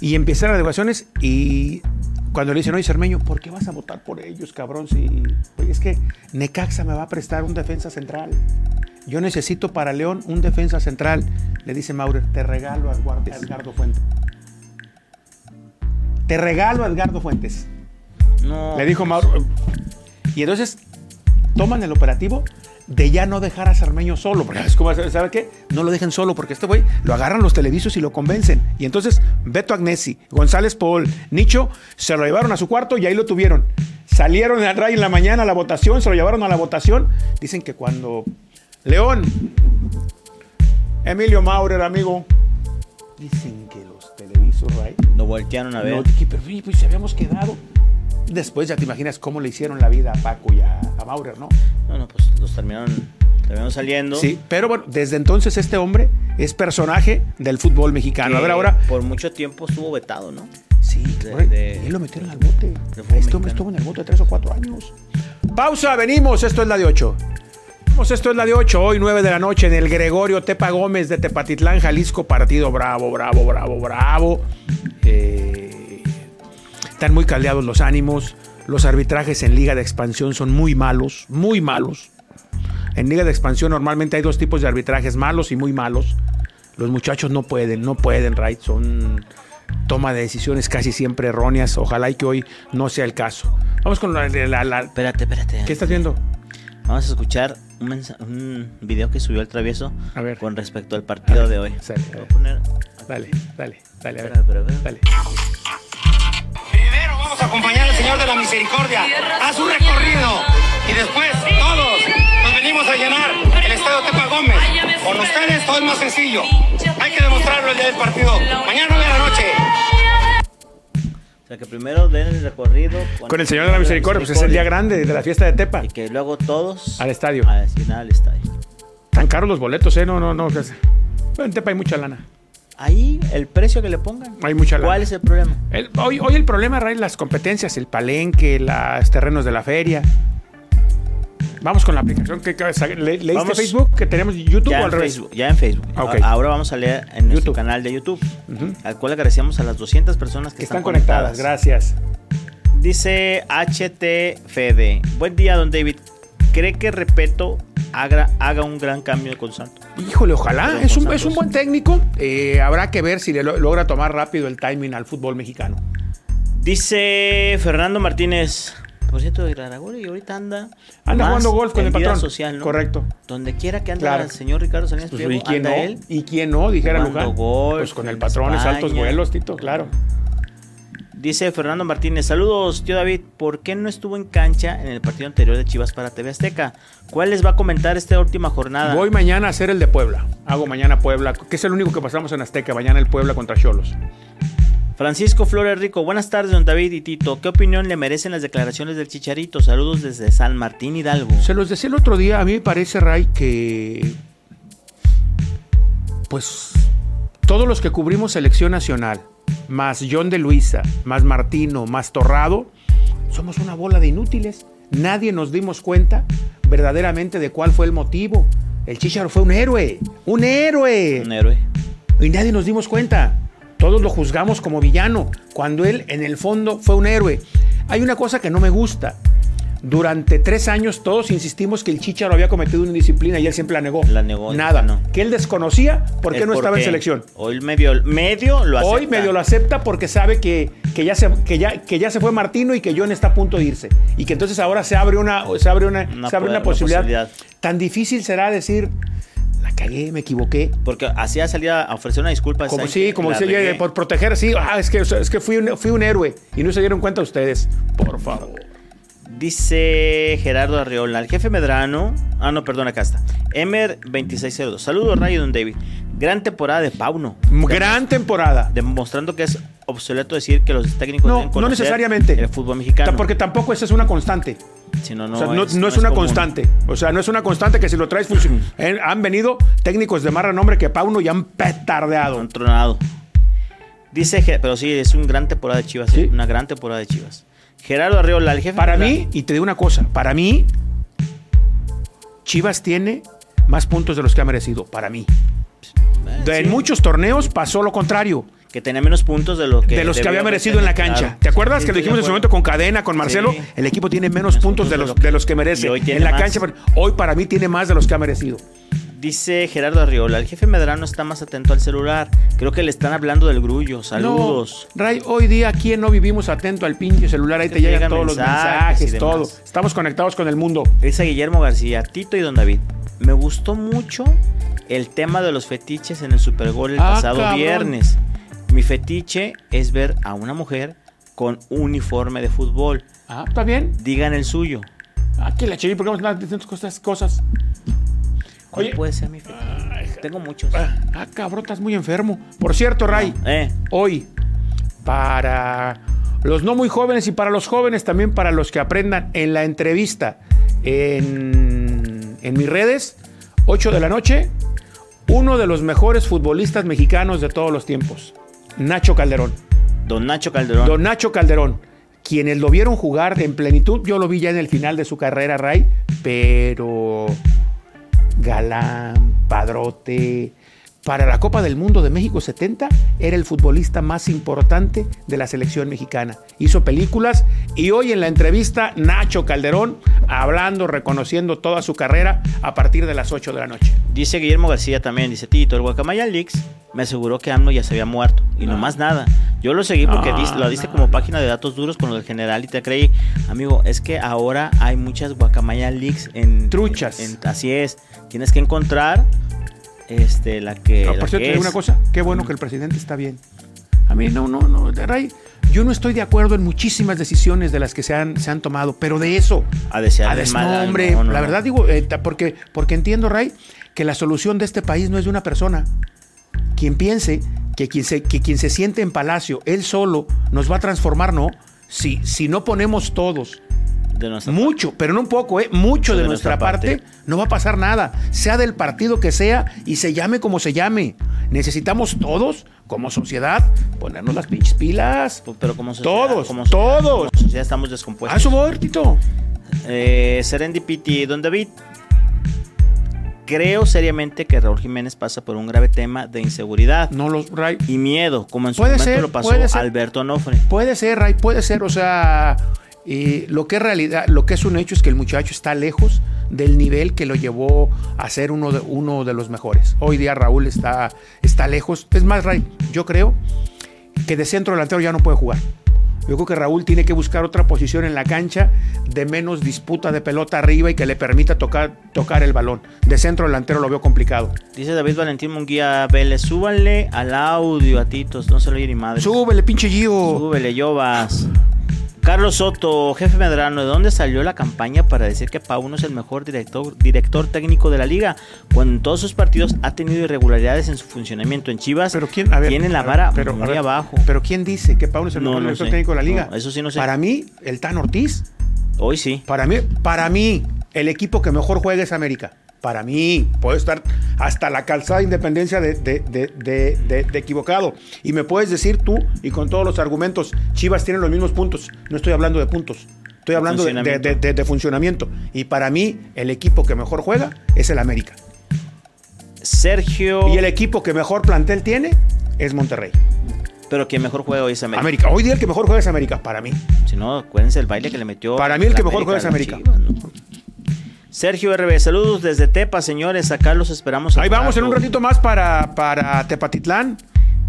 S1: Y empezaron las negociaciones y cuando le dicen, oye, Cermeño, ¿por qué vas a votar por ellos, cabrón? Si oye, es que Necaxa me va a prestar un defensa central. Yo necesito para León un defensa central. Le dice Maurer, te regalo a Edgardo Fuentes. Te regalo a Edgardo Fuentes.
S2: No.
S1: Le dijo Mauro. Y entonces toman el operativo de ya no dejar a Sarmeño solo. Porque es como, ¿sabe qué? No lo dejen solo porque este güey lo agarran los televisos y lo convencen. Y entonces Beto Agnesi, González Paul, Nicho se lo llevaron a su cuarto y ahí lo tuvieron. Salieron al RAI en la mañana a la votación, se lo llevaron a la votación. Dicen que cuando León, Emilio Maurer, amigo, dicen que los televisos, RAI,
S2: Lo voltearon a ver.
S1: no, que, pero, pues habíamos quedado. Después ya te imaginas cómo le hicieron la vida a Paco y a, a Maurer, ¿no?
S2: No, no, pues los terminaron, terminaron saliendo.
S1: Sí, pero bueno, desde entonces este hombre es personaje del fútbol mexicano. A ver, ahora.
S2: Por mucho tiempo estuvo vetado, ¿no?
S1: Sí,
S2: de-
S1: él lo metieron al bote. Este hombre estuvo en el bote tres o cuatro años. Pausa, venimos. Esto es la de 8. Esto es la de 8, hoy 9 de la noche en el Gregorio Tepa Gómez de Tepatitlán, Jalisco. Partido bravo, bravo, bravo, bravo. Eh, están muy caldeados los ánimos. Los arbitrajes en Liga de Expansión son muy malos, muy malos. En Liga de Expansión normalmente hay dos tipos de arbitrajes, malos y muy malos. Los muchachos no pueden, no pueden, right? Son toma de decisiones casi siempre erróneas. Ojalá y que hoy no sea el caso. Vamos con la... la- la-
S2: Espérate, espérate.
S1: ¿Qué estás viendo?
S2: Vamos a escuchar un, un video que subió el travieso
S1: A ver.
S2: con respecto al partido de hoy.
S1: Sale,
S2: Voy a poner.
S1: Dale, dale, dale, a ver.
S2: Espera, espera, espera.
S1: Dale.
S5: Acompañar al Señor de la Misericordia a su recorrido y después todos nos venimos a llenar el estadio Tepa Gómez. Con ustedes todo es más sencillo. Hay que demostrarlo el día del partido. Mañana 9 de la noche.
S2: O sea, que primero den el recorrido
S1: Con el Señor de la Misericordia, pues es el día grande de la fiesta de Tepa.
S2: Y que luego todos
S1: Al estadio.
S2: A al estadio.
S1: Tan caros los boletos, ¿eh? No, no, no. Bueno, en Tepa hay mucha lana.
S2: Ahí el precio que le pongan.
S1: Hay mucha lana.
S2: ¿Cuál es el problema?
S1: El- hoy, hoy el problema, Ray, las competencias, el palenque, los terrenos de la feria. Vamos con la aplicación. que que- ¿Le, ¿Leíste
S2: Vamos.
S1: Facebook? ¿Que tenemos YouTube
S2: Ya
S1: o al revés?
S2: Facebook, ya en Facebook. Ahora vamos a leer en nuestro
S1: YouTube.
S2: canal de YouTube, al cual agradecemos a las 200 personas que,
S1: Que están conectadas. Gracias.
S2: Dice HT Fede. Buen día, don David. ¿Cree que Repeto haga, haga un gran cambio con Santos?
S1: Híjole, ojalá. Es un, es un buen técnico. Eh, habrá que ver si le lo- logra tomar rápido el timing al fútbol mexicano.
S2: Dice Fernando Martínez. Por cierto, de Garaguri ahorita anda.
S1: Anda
S2: más
S1: jugando golf con el patrón.
S2: social, ¿no?
S1: Correcto.
S2: Donde quiera que ande
S1: Claro.
S2: el señor Ricardo Salinas
S1: Pues,
S2: Pliego,
S1: ¿Y quién no?
S2: anda él.
S1: ¿Y quién no? Dijera
S2: jugando
S1: Luján.
S2: golf
S1: Pues con el patrón es altos vuelos, Tito, claro.
S2: Dice Fernando Martínez, saludos, tío David. ¿Por qué no estuvo en cancha en el partido anterior de Chivas para TV Azteca? ¿Cuál les va a comentar esta última jornada?
S1: Voy mañana a hacer el de Puebla. Hago mañana Puebla, que es el único que pasamos en Azteca. Mañana el Puebla contra Cholos.
S2: Francisco Flores Rico, buenas tardes, don David y Tito. ¿Qué opinión le merecen las declaraciones del Chicharito? Saludos desde San Martín Hidalgo.
S1: Se los decía el otro día, a mí me parece, Ray, que. Pues. Todos los que cubrimos selección nacional, más John de Luisa, más Martino, más Torrado, somos una bola de inútiles. Nadie nos dimos cuenta verdaderamente de cuál fue el motivo. El Chicharo fue un héroe, un héroe.
S2: Un héroe.
S1: Y nadie nos dimos cuenta. Todos lo juzgamos como villano, cuando él en el fondo fue un héroe. Hay una cosa que no me gusta. Durante tres años todos insistimos que el Chicharo había cometido una indisciplina y él siempre la negó.
S2: La negó,
S1: Nada.
S2: no.
S1: Que él desconocía por qué no estaba en selección.
S2: Hoy medio, medio lo acepta.
S1: Hoy medio lo acepta porque sabe que, que, ya se, que, ya, que ya se fue Martino y que John está a punto de irse. Y que entonces ahora se abre una, se abre una,
S2: Una
S1: se abre una posibilidad.
S2: posibilidad.
S1: Tan difícil será decir, la cagué, me equivoqué.
S2: Porque hacía salir a ofrecer una disculpa.
S1: Como
S2: ¿saben
S1: sí, como
S2: regué.
S1: por proteger, sí, ah, es que, es que fui, un, fui un héroe y no se dieron cuenta ustedes. Por favor.
S2: Dice Gerardo Arriola, el jefe Medrano. Ah, no, perdón, acá está. Emer 2602. Saludos, Rayo Don David. Gran temporada de Pauno.
S1: Gran temporada.
S2: Demostrando que es obsoleto decir que los técnicos
S1: No,
S2: deben
S1: no necesariamente.
S2: el fútbol mexicano.
S1: Porque tampoco esa es una constante.
S2: Si no, no,
S1: o sea, no,
S2: es,
S1: no es una
S2: común.
S1: constante. O sea, no es una constante que si lo traes. Eh, Han venido técnicos de más renombre que Pauno y han petardeado.
S2: Han tronado. Dice, pero sí, es una gran temporada de Chivas.
S1: Sí.
S2: ¿eh? Una gran temporada de Chivas. Gerardo Arriola, el jefe
S1: Para mí, y te digo una cosa, para mí, Chivas tiene más puntos de los que ha merecido. Para mí.
S2: Eh, sí,
S1: En muchos torneos pasó lo contrario.
S2: Que tenía menos puntos de lo que.
S1: de los que había merecido en la cancha.
S2: claro.
S1: ¿Te acuerdas
S2: Sí,
S1: que lo dijimos en su momento con Cadena, con Marcelo?
S2: Sí.
S1: El equipo tiene menos puntos de los, de los que merece.
S2: Hoy
S1: en la
S2: más.
S1: cancha, hoy para mí tiene más de los que ha merecido.
S2: Dice Gerardo Arriola, el jefe Medrano está más atento al celular. Creo que le están hablando del grullo. Saludos.
S1: No, Ray, hoy día, ¿quién no vivimos atento al pinche celular? Ahí
S2: Que
S1: te llegan
S2: llegan
S1: todos los
S2: mensajes
S1: todo. Estamos conectados con el mundo.
S2: Dice Guillermo García, Tito y Don David. Me gustó mucho el tema de los fetiches en el Super Bowl el
S1: Ah,
S2: pasado
S1: cabrón.
S2: viernes. Mi fetiche es ver a una mujer con uniforme de fútbol.
S1: Ah, ¿está bien?
S2: Digan el suyo.
S1: Aquí la chivi, porque vamos a de tantas cosas. cosas.
S2: ¿Cuál
S1: Oye.
S2: puede ser mi fetiche? Tengo muchos.
S1: Ah, ah, cabrón, estás muy enfermo. Por cierto, Ray,
S2: Eh,
S1: hoy, para los no muy jóvenes y para los jóvenes también para los que aprendan en la entrevista en, en mis redes, 8 de la noche, uno de los mejores futbolistas mexicanos de todos los tiempos, Nacho Calderón.
S2: Don Nacho Calderón.
S1: Don Nacho Calderón. Quienes lo vieron jugar en plenitud, yo lo vi ya en el final de su carrera, Ray, pero Galán, Padrote, para la Copa del Mundo de México 70 era el futbolista más importante de la selección mexicana. Hizo películas y hoy en la entrevista Nacho Calderón hablando, reconociendo toda su carrera a partir de las 8 de la noche.
S2: Dice Guillermo García también, dice Tito, el Guacamaya Leaks me aseguró que AMLO ya se había muerto y no, más nada. Yo lo seguí porque
S1: No,
S2: dice- lo diste
S1: no.
S2: como página de datos duros con lo del general y te creí. Amigo, es que ahora hay muchas Guacamaya Leaks en...
S1: Truchas.
S2: en- así es. Tienes que encontrar este, la que...
S1: No,
S2: la
S1: por cierto,
S2: que es.
S1: una cosa, qué bueno que el presidente está bien. A mí no, no, no, Ray, yo no estoy de acuerdo en muchísimas decisiones de las que se han, se han tomado, pero de eso,
S2: A desear
S1: a des- no, hombre,
S2: no, no,
S1: la verdad digo, eh, porque, porque entiendo, Ray, que la solución de este país no es de una persona. Quien piense que quien se, que quien se siente en palacio, él solo, nos va a transformar, no. Si, si no ponemos todos
S2: De
S1: mucho, pero no un poco, ¿eh? mucho de,
S2: de
S1: nuestra,
S2: nuestra
S1: parte,
S2: parte.
S1: no va a pasar nada. Sea del partido que sea y se llame como se llame. Necesitamos todos, como sociedad, ponernos las pinches pilas.
S2: parte. Pero como sociedad,
S1: Todos,
S2: como sociedad,
S1: todos.
S2: como sociedad estamos
S1: A
S2: descompuestos.
S1: su voy, Tito.
S2: Eh, Serendipity, don David. Creo seriamente que Raúl Jiménez pasa por un grave tema de inseguridad
S1: No los, Ray.
S2: y miedo, como en su
S1: Puede
S2: momento
S1: ser,
S2: lo pasó
S1: puede ser.
S2: Alberto Onofre.
S1: Puede ser, Ray, puede ser. O sea, eh, lo que es realidad, lo que es un hecho es que el muchacho está lejos del nivel que lo llevó a ser uno de, uno de los mejores. Hoy día Raúl está, está lejos. Es más, Ray, yo creo que de centro delantero ya no puede jugar. Yo creo que Raúl tiene que buscar otra posición en la cancha de menos disputa de pelota arriba y que le permita tocar, tocar el balón. De centro delantero lo veo complicado.
S2: Dice David Valentín Munguía Vélez, súbanle al audio a Titos, no se lo oye ni madre.
S1: Súbele, pinche Gio.
S2: Súbele, Llovas. Carlos Soto, jefe Medrano, ¿de dónde salió la campaña para decir que Pauno es el mejor director, director técnico de la liga? Cuando en todos sus partidos ha tenido irregularidades en su funcionamiento. En Chivas
S1: Pero quién, a ver,
S2: tienen la vara
S1: pero,
S2: muy
S1: ver,
S2: abajo.
S1: Pero ¿quién dice que Pablo es el
S2: No,
S1: mejor
S2: no
S1: director
S2: sé.
S1: técnico de la liga?
S2: No, eso sí no sé.
S1: Para mí, el Tan Ortiz,
S2: Hoy sí.
S1: para mí, para mí, el equipo que mejor juega es América. Para mí, puedo estar hasta la calzada de independencia de, de- de- de- de- de equivocado. Y me puedes decir tú, y con todos los argumentos, Chivas tiene los mismos puntos. No estoy hablando de puntos. Estoy hablando
S2: Funcionamiento.
S1: de- funcionamiento. Y para mí, el equipo que mejor juega es el América.
S2: Sergio.
S1: Y el equipo que mejor plantel tiene es Monterrey.
S2: Pero quien mejor juega hoy es América.
S1: América. Hoy día el que mejor juega es América, para mí.
S2: Si no, acuérdense el baile que le metió.
S1: Para mí el que mejor juega es América.
S2: Chivas, ¿no? Sergio RB, saludos desde Tepa, señores. Acá los esperamos.
S1: Ahí vamos en un ratito más para, para Tepatitlán.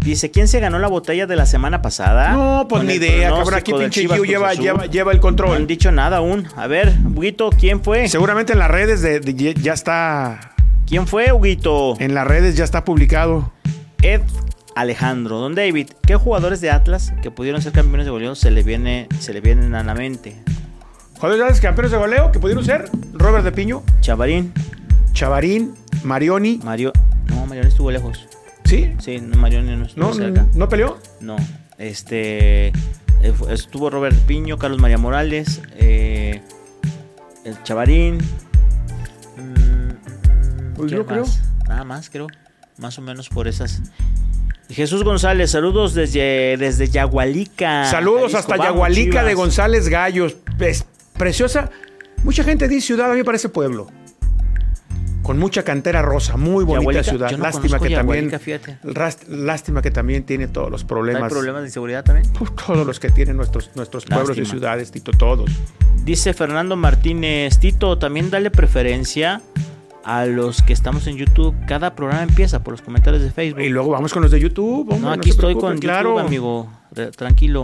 S2: Dice, ¿quién se ganó la botella de la semana pasada?
S1: No, pues ni idea, cabrón. Aquí pinche Gio lleva, lleva, lleva el
S2: No han
S1: control.
S2: dicho nada aún. A ver, Huguito, ¿quién fue?
S1: Seguramente en las redes de, de- ya está.
S2: ¿Quién fue, Huguito?
S1: En las redes ya está publicado.
S2: Ed Alejandro. Don David, ¿qué jugadores de Atlas que pudieron ser campeones de goleo se le viene, se le vienen a la mente?
S1: Jugadores campeones de goleo que pudieron ser Robert de Piño,
S2: Chavarín,
S1: Chavarín, Marioni.
S2: Mario. No, Marioni estuvo lejos.
S1: ¿Sí?
S2: Sí, Marioni no estuvo
S1: ¿No,
S2: cerca.
S1: ¿No peleó?
S2: No, este eh, estuvo Robert Piño, Carlos María Morales, eh, el Chavarín. mm,
S1: Pues
S2: ¿quién
S1: yo creo.
S2: Nada más, creo. Más o menos por esas. Jesús González, saludos desde, desde Yagualica.
S1: Saludos
S2: Jalisco.
S1: hasta
S2: Vamos,
S1: Yagualica de. González Gallos. Es preciosa. Mucha gente dice ciudad, a mí me parece pueblo. Con mucha cantera rosa, muy bonita ciudad.
S2: no
S1: lástima que también. Lástima que también tiene todos los
S2: ¿No
S1: problemas.
S2: ¿Hay problemas de inseguridad también?
S1: Todos los que tienen nuestros, nuestros pueblos y ciudades, Tito, todos.
S2: Dice Fernando Martínez, Tito, también dale preferencia a los que estamos en YouTube. Cada programa empieza por los comentarios de Facebook.
S1: Y luego vamos con los de YouTube. hombre,
S2: no, aquí estoy con
S1: claro.
S2: YouTube, amigo. Tranquilo.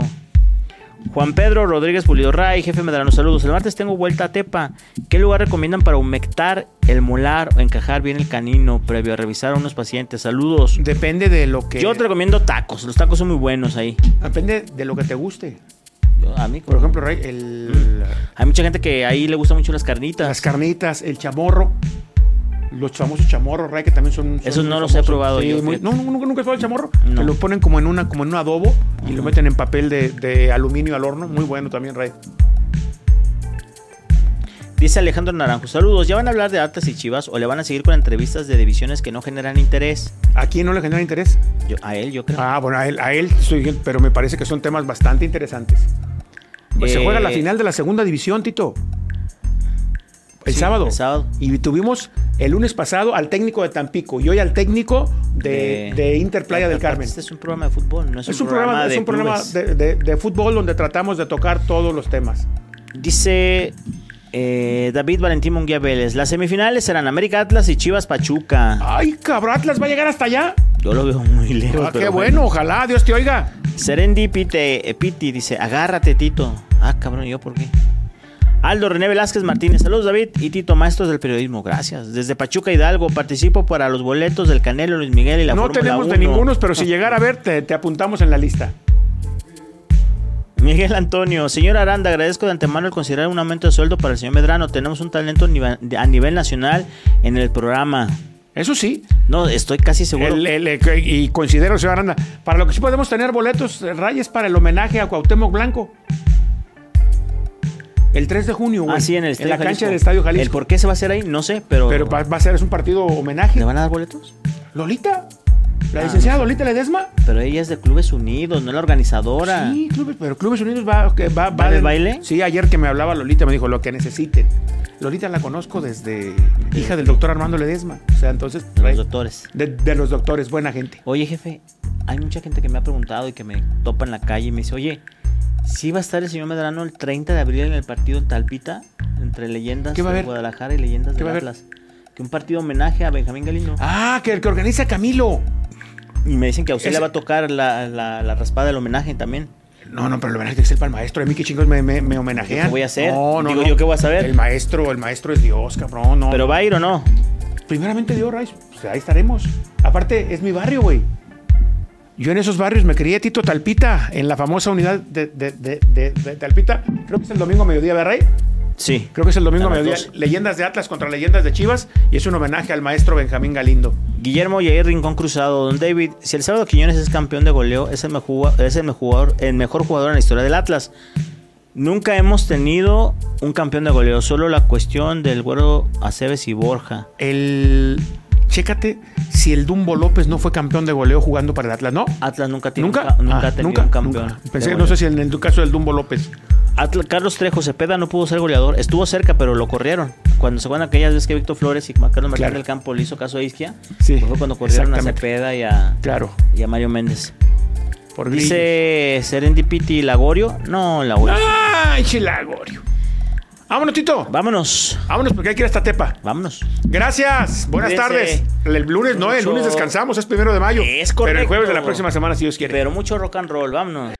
S2: Juan Pedro Rodríguez Pulido Ray, jefe Medrano, saludos. El martes tengo vuelta a Tepa. ¿Qué lugar recomiendan para humectar el molar o encajar bien el canino previo a revisar a unos pacientes? Saludos.
S1: Depende de lo que.
S2: Yo te recomiendo tacos. Los tacos son muy buenos ahí.
S1: Depende de lo que te guste.
S2: Yo- a mí,
S1: Por ejemplo, Ray, el,
S2: hay mucha gente que ahí le gustan mucho las carnitas.
S1: las carnitas, el chamorro. Los famosos chamorros, Ray, que también son. son
S2: Esos no los he probado
S1: Sí,
S2: yo,
S1: muy- no, nunca, nunca has probado el chamorro.
S2: No.
S1: Lo ponen como en una, como en un adobo y lo meten en papel de, de aluminio al horno. Muy bueno también, Ray.
S2: Dice Alejandro Naranjo, saludos, ¿ya van a hablar de Atlas y Chivas o le van a seguir con entrevistas de divisiones que no generan interés?
S1: ¿A quién no le genera interés?
S2: Yo, a él, yo creo.
S1: Ah, bueno, a él, a él pero me parece que son temas bastante interesantes. Pues se
S2: Eh,
S1: juega la final de la segunda división, Tito. El
S2: Sí,
S1: sábado.
S2: el sábado.
S1: Y tuvimos el lunes pasado al técnico de Tampico y hoy al técnico de, de Inter Playa del Carmen.
S2: Este es un programa de fútbol, no es,
S1: Es un programa, es
S2: de
S1: un programa de, de- de fútbol donde tratamos de tocar todos los temas.
S2: Dice eh, David Valentín Munguía Vélez, las semifinales serán América Atlas y Chivas Pachuca.
S1: ¡Ay, cabrón! ¿Atlas va a llegar hasta allá?
S2: Yo lo veo muy lejos.
S1: Ah, ¡Qué bueno! Ojalá, Dios te oiga.
S2: Serendi Pite, eh, Piti dice, agárrate Tito. Ah, cabrón, ¿y yo por qué? Aldo René Velázquez Martínez, saludos David y Tito, maestros del periodismo, gracias. Desde Pachuca Hidalgo, participo para los boletos del Canelo, Luis Miguel y la
S1: no
S2: Fórmula
S1: tenemos de
S2: 1.
S1: ningunos, pero si llegara a ver, te, te apuntamos en la lista.
S2: Miguel Antonio, señor Aranda, agradezco de antemano el considerar un aumento de sueldo para el señor Medrano. Tenemos un talento a nivel- nacional en el programa.
S1: Eso sí.
S2: No, estoy casi seguro.
S1: El- el- el- y considero, señor Aranda, para lo que sí podemos tener boletos, eh, rayes para el homenaje a Cuauhtémoc Blanco. El 3 de junio, güey.
S2: Ah, sí, en el Estadio
S1: la cancha del Estadio
S2: El
S1: Jalisco.
S2: por qué se va a hacer ahí, no sé, pero.
S1: Pero va, va a ser, es un partido homenaje.
S2: ¿Le van a dar boletos?
S1: Lolita. La
S2: Ah,
S1: licenciada
S2: no.
S1: Lolita Ledesma.
S2: Pero ella es de Clubes Unidos, no es la organizadora.
S1: Sí, Clubes, pero Clubes Unidos va, que va,
S2: ¿Va del baile?
S1: Sí, ayer que me hablaba Lolita me dijo lo que necesiten. Lolita la conozco desde hija del doctor Armando Ledesma. O sea, entonces.
S2: de los doctores.
S1: de, de los doctores, buena gente.
S2: Oye, jefe, hay mucha gente que me ha preguntado y que me topa en la calle y me dice, oye, ¿sí va a estar el señor Medrano el 30 de abril en el partido en Talpita? Entre leyendas
S1: ¿Qué va a
S2: de? Guadalajara y leyendas
S1: ¿Qué
S2: de? Atlas. Que un partido homenaje a Benjamín Galindo.
S1: Ah, que el que organiza Camilo.
S2: Y me dicen que a usted
S1: Ese-
S2: le va a tocar la, la, la raspada del homenaje también.
S1: No, no, pero el homenaje tiene que ser para el maestro. A mí qué chingos me, me, me homenajean.
S2: ¿Qué voy a hacer?
S1: No, no,
S2: Digo,
S1: no.
S2: ¿yo qué voy a saber?
S1: El maestro, el maestro es Dios, cabrón. No.
S2: ¿Pero va a ir o no?
S1: Primeramente Dios, Rice. Pues ahí estaremos. Aparte, es mi barrio, güey. Yo en esos barrios me crié Tito Talpita, en la famosa unidad de, de, de, Talpita. Creo que es el domingo mediodía, ¿verdad, Rey?
S2: Sí.
S1: Creo que es el domingo mediodía.
S2: 12.
S1: Leyendas de Atlas contra leyendas de Chivas. Y es un homenaje al maestro Benjamín Galindo.
S2: Guillermo Yair Rincón Cruzado, don David, si el sábado Quiñones es campeón de goleo, es el mejor, es el mejor, el mejor jugador en la historia del Atlas. Nunca hemos tenido un campeón de goleo, solo la cuestión del güero Aceves y Borja.
S1: El. Chécate si el Dumbo López no fue campeón de goleo jugando para el Atlas, ¿no?
S2: Atlas nunca, tiene
S1: ¿Nunca?
S2: un ca- nunca
S1: Ah,
S2: tenido
S1: nunca,
S2: un campeón.
S1: nunca. Pensé, no sé si en el caso del Dumbo López.
S2: Carlos Trejo Cepeda no pudo ser goleador, estuvo cerca, pero lo corrieron. Cuando se acuerdan aquellas veces que Víctor Flores y Carlos Martín
S1: Claro.
S2: del Campo le hizo caso a Isquia,
S1: Sí,
S2: pues fue cuando corrieron a. Cepeda y a,
S1: Claro.
S2: y a Mario Méndez.
S1: Por.
S2: Dice Serendipity Lagorio. No, Lagorio.
S1: ¡Ay, chilagorio! Vámonos, Tito.
S2: Vámonos.
S1: Vámonos porque hay que ir hasta Tepa.
S2: Vámonos.
S1: Gracias. Buenas
S2: Cuídense.
S1: tardes. El lunes no, el lunes descansamos, es primero de mayo.
S2: Es
S1: Pero el
S2: correcto.
S1: jueves de la próxima semana, si Dios quiere.
S2: Pero mucho rock and roll, vámonos.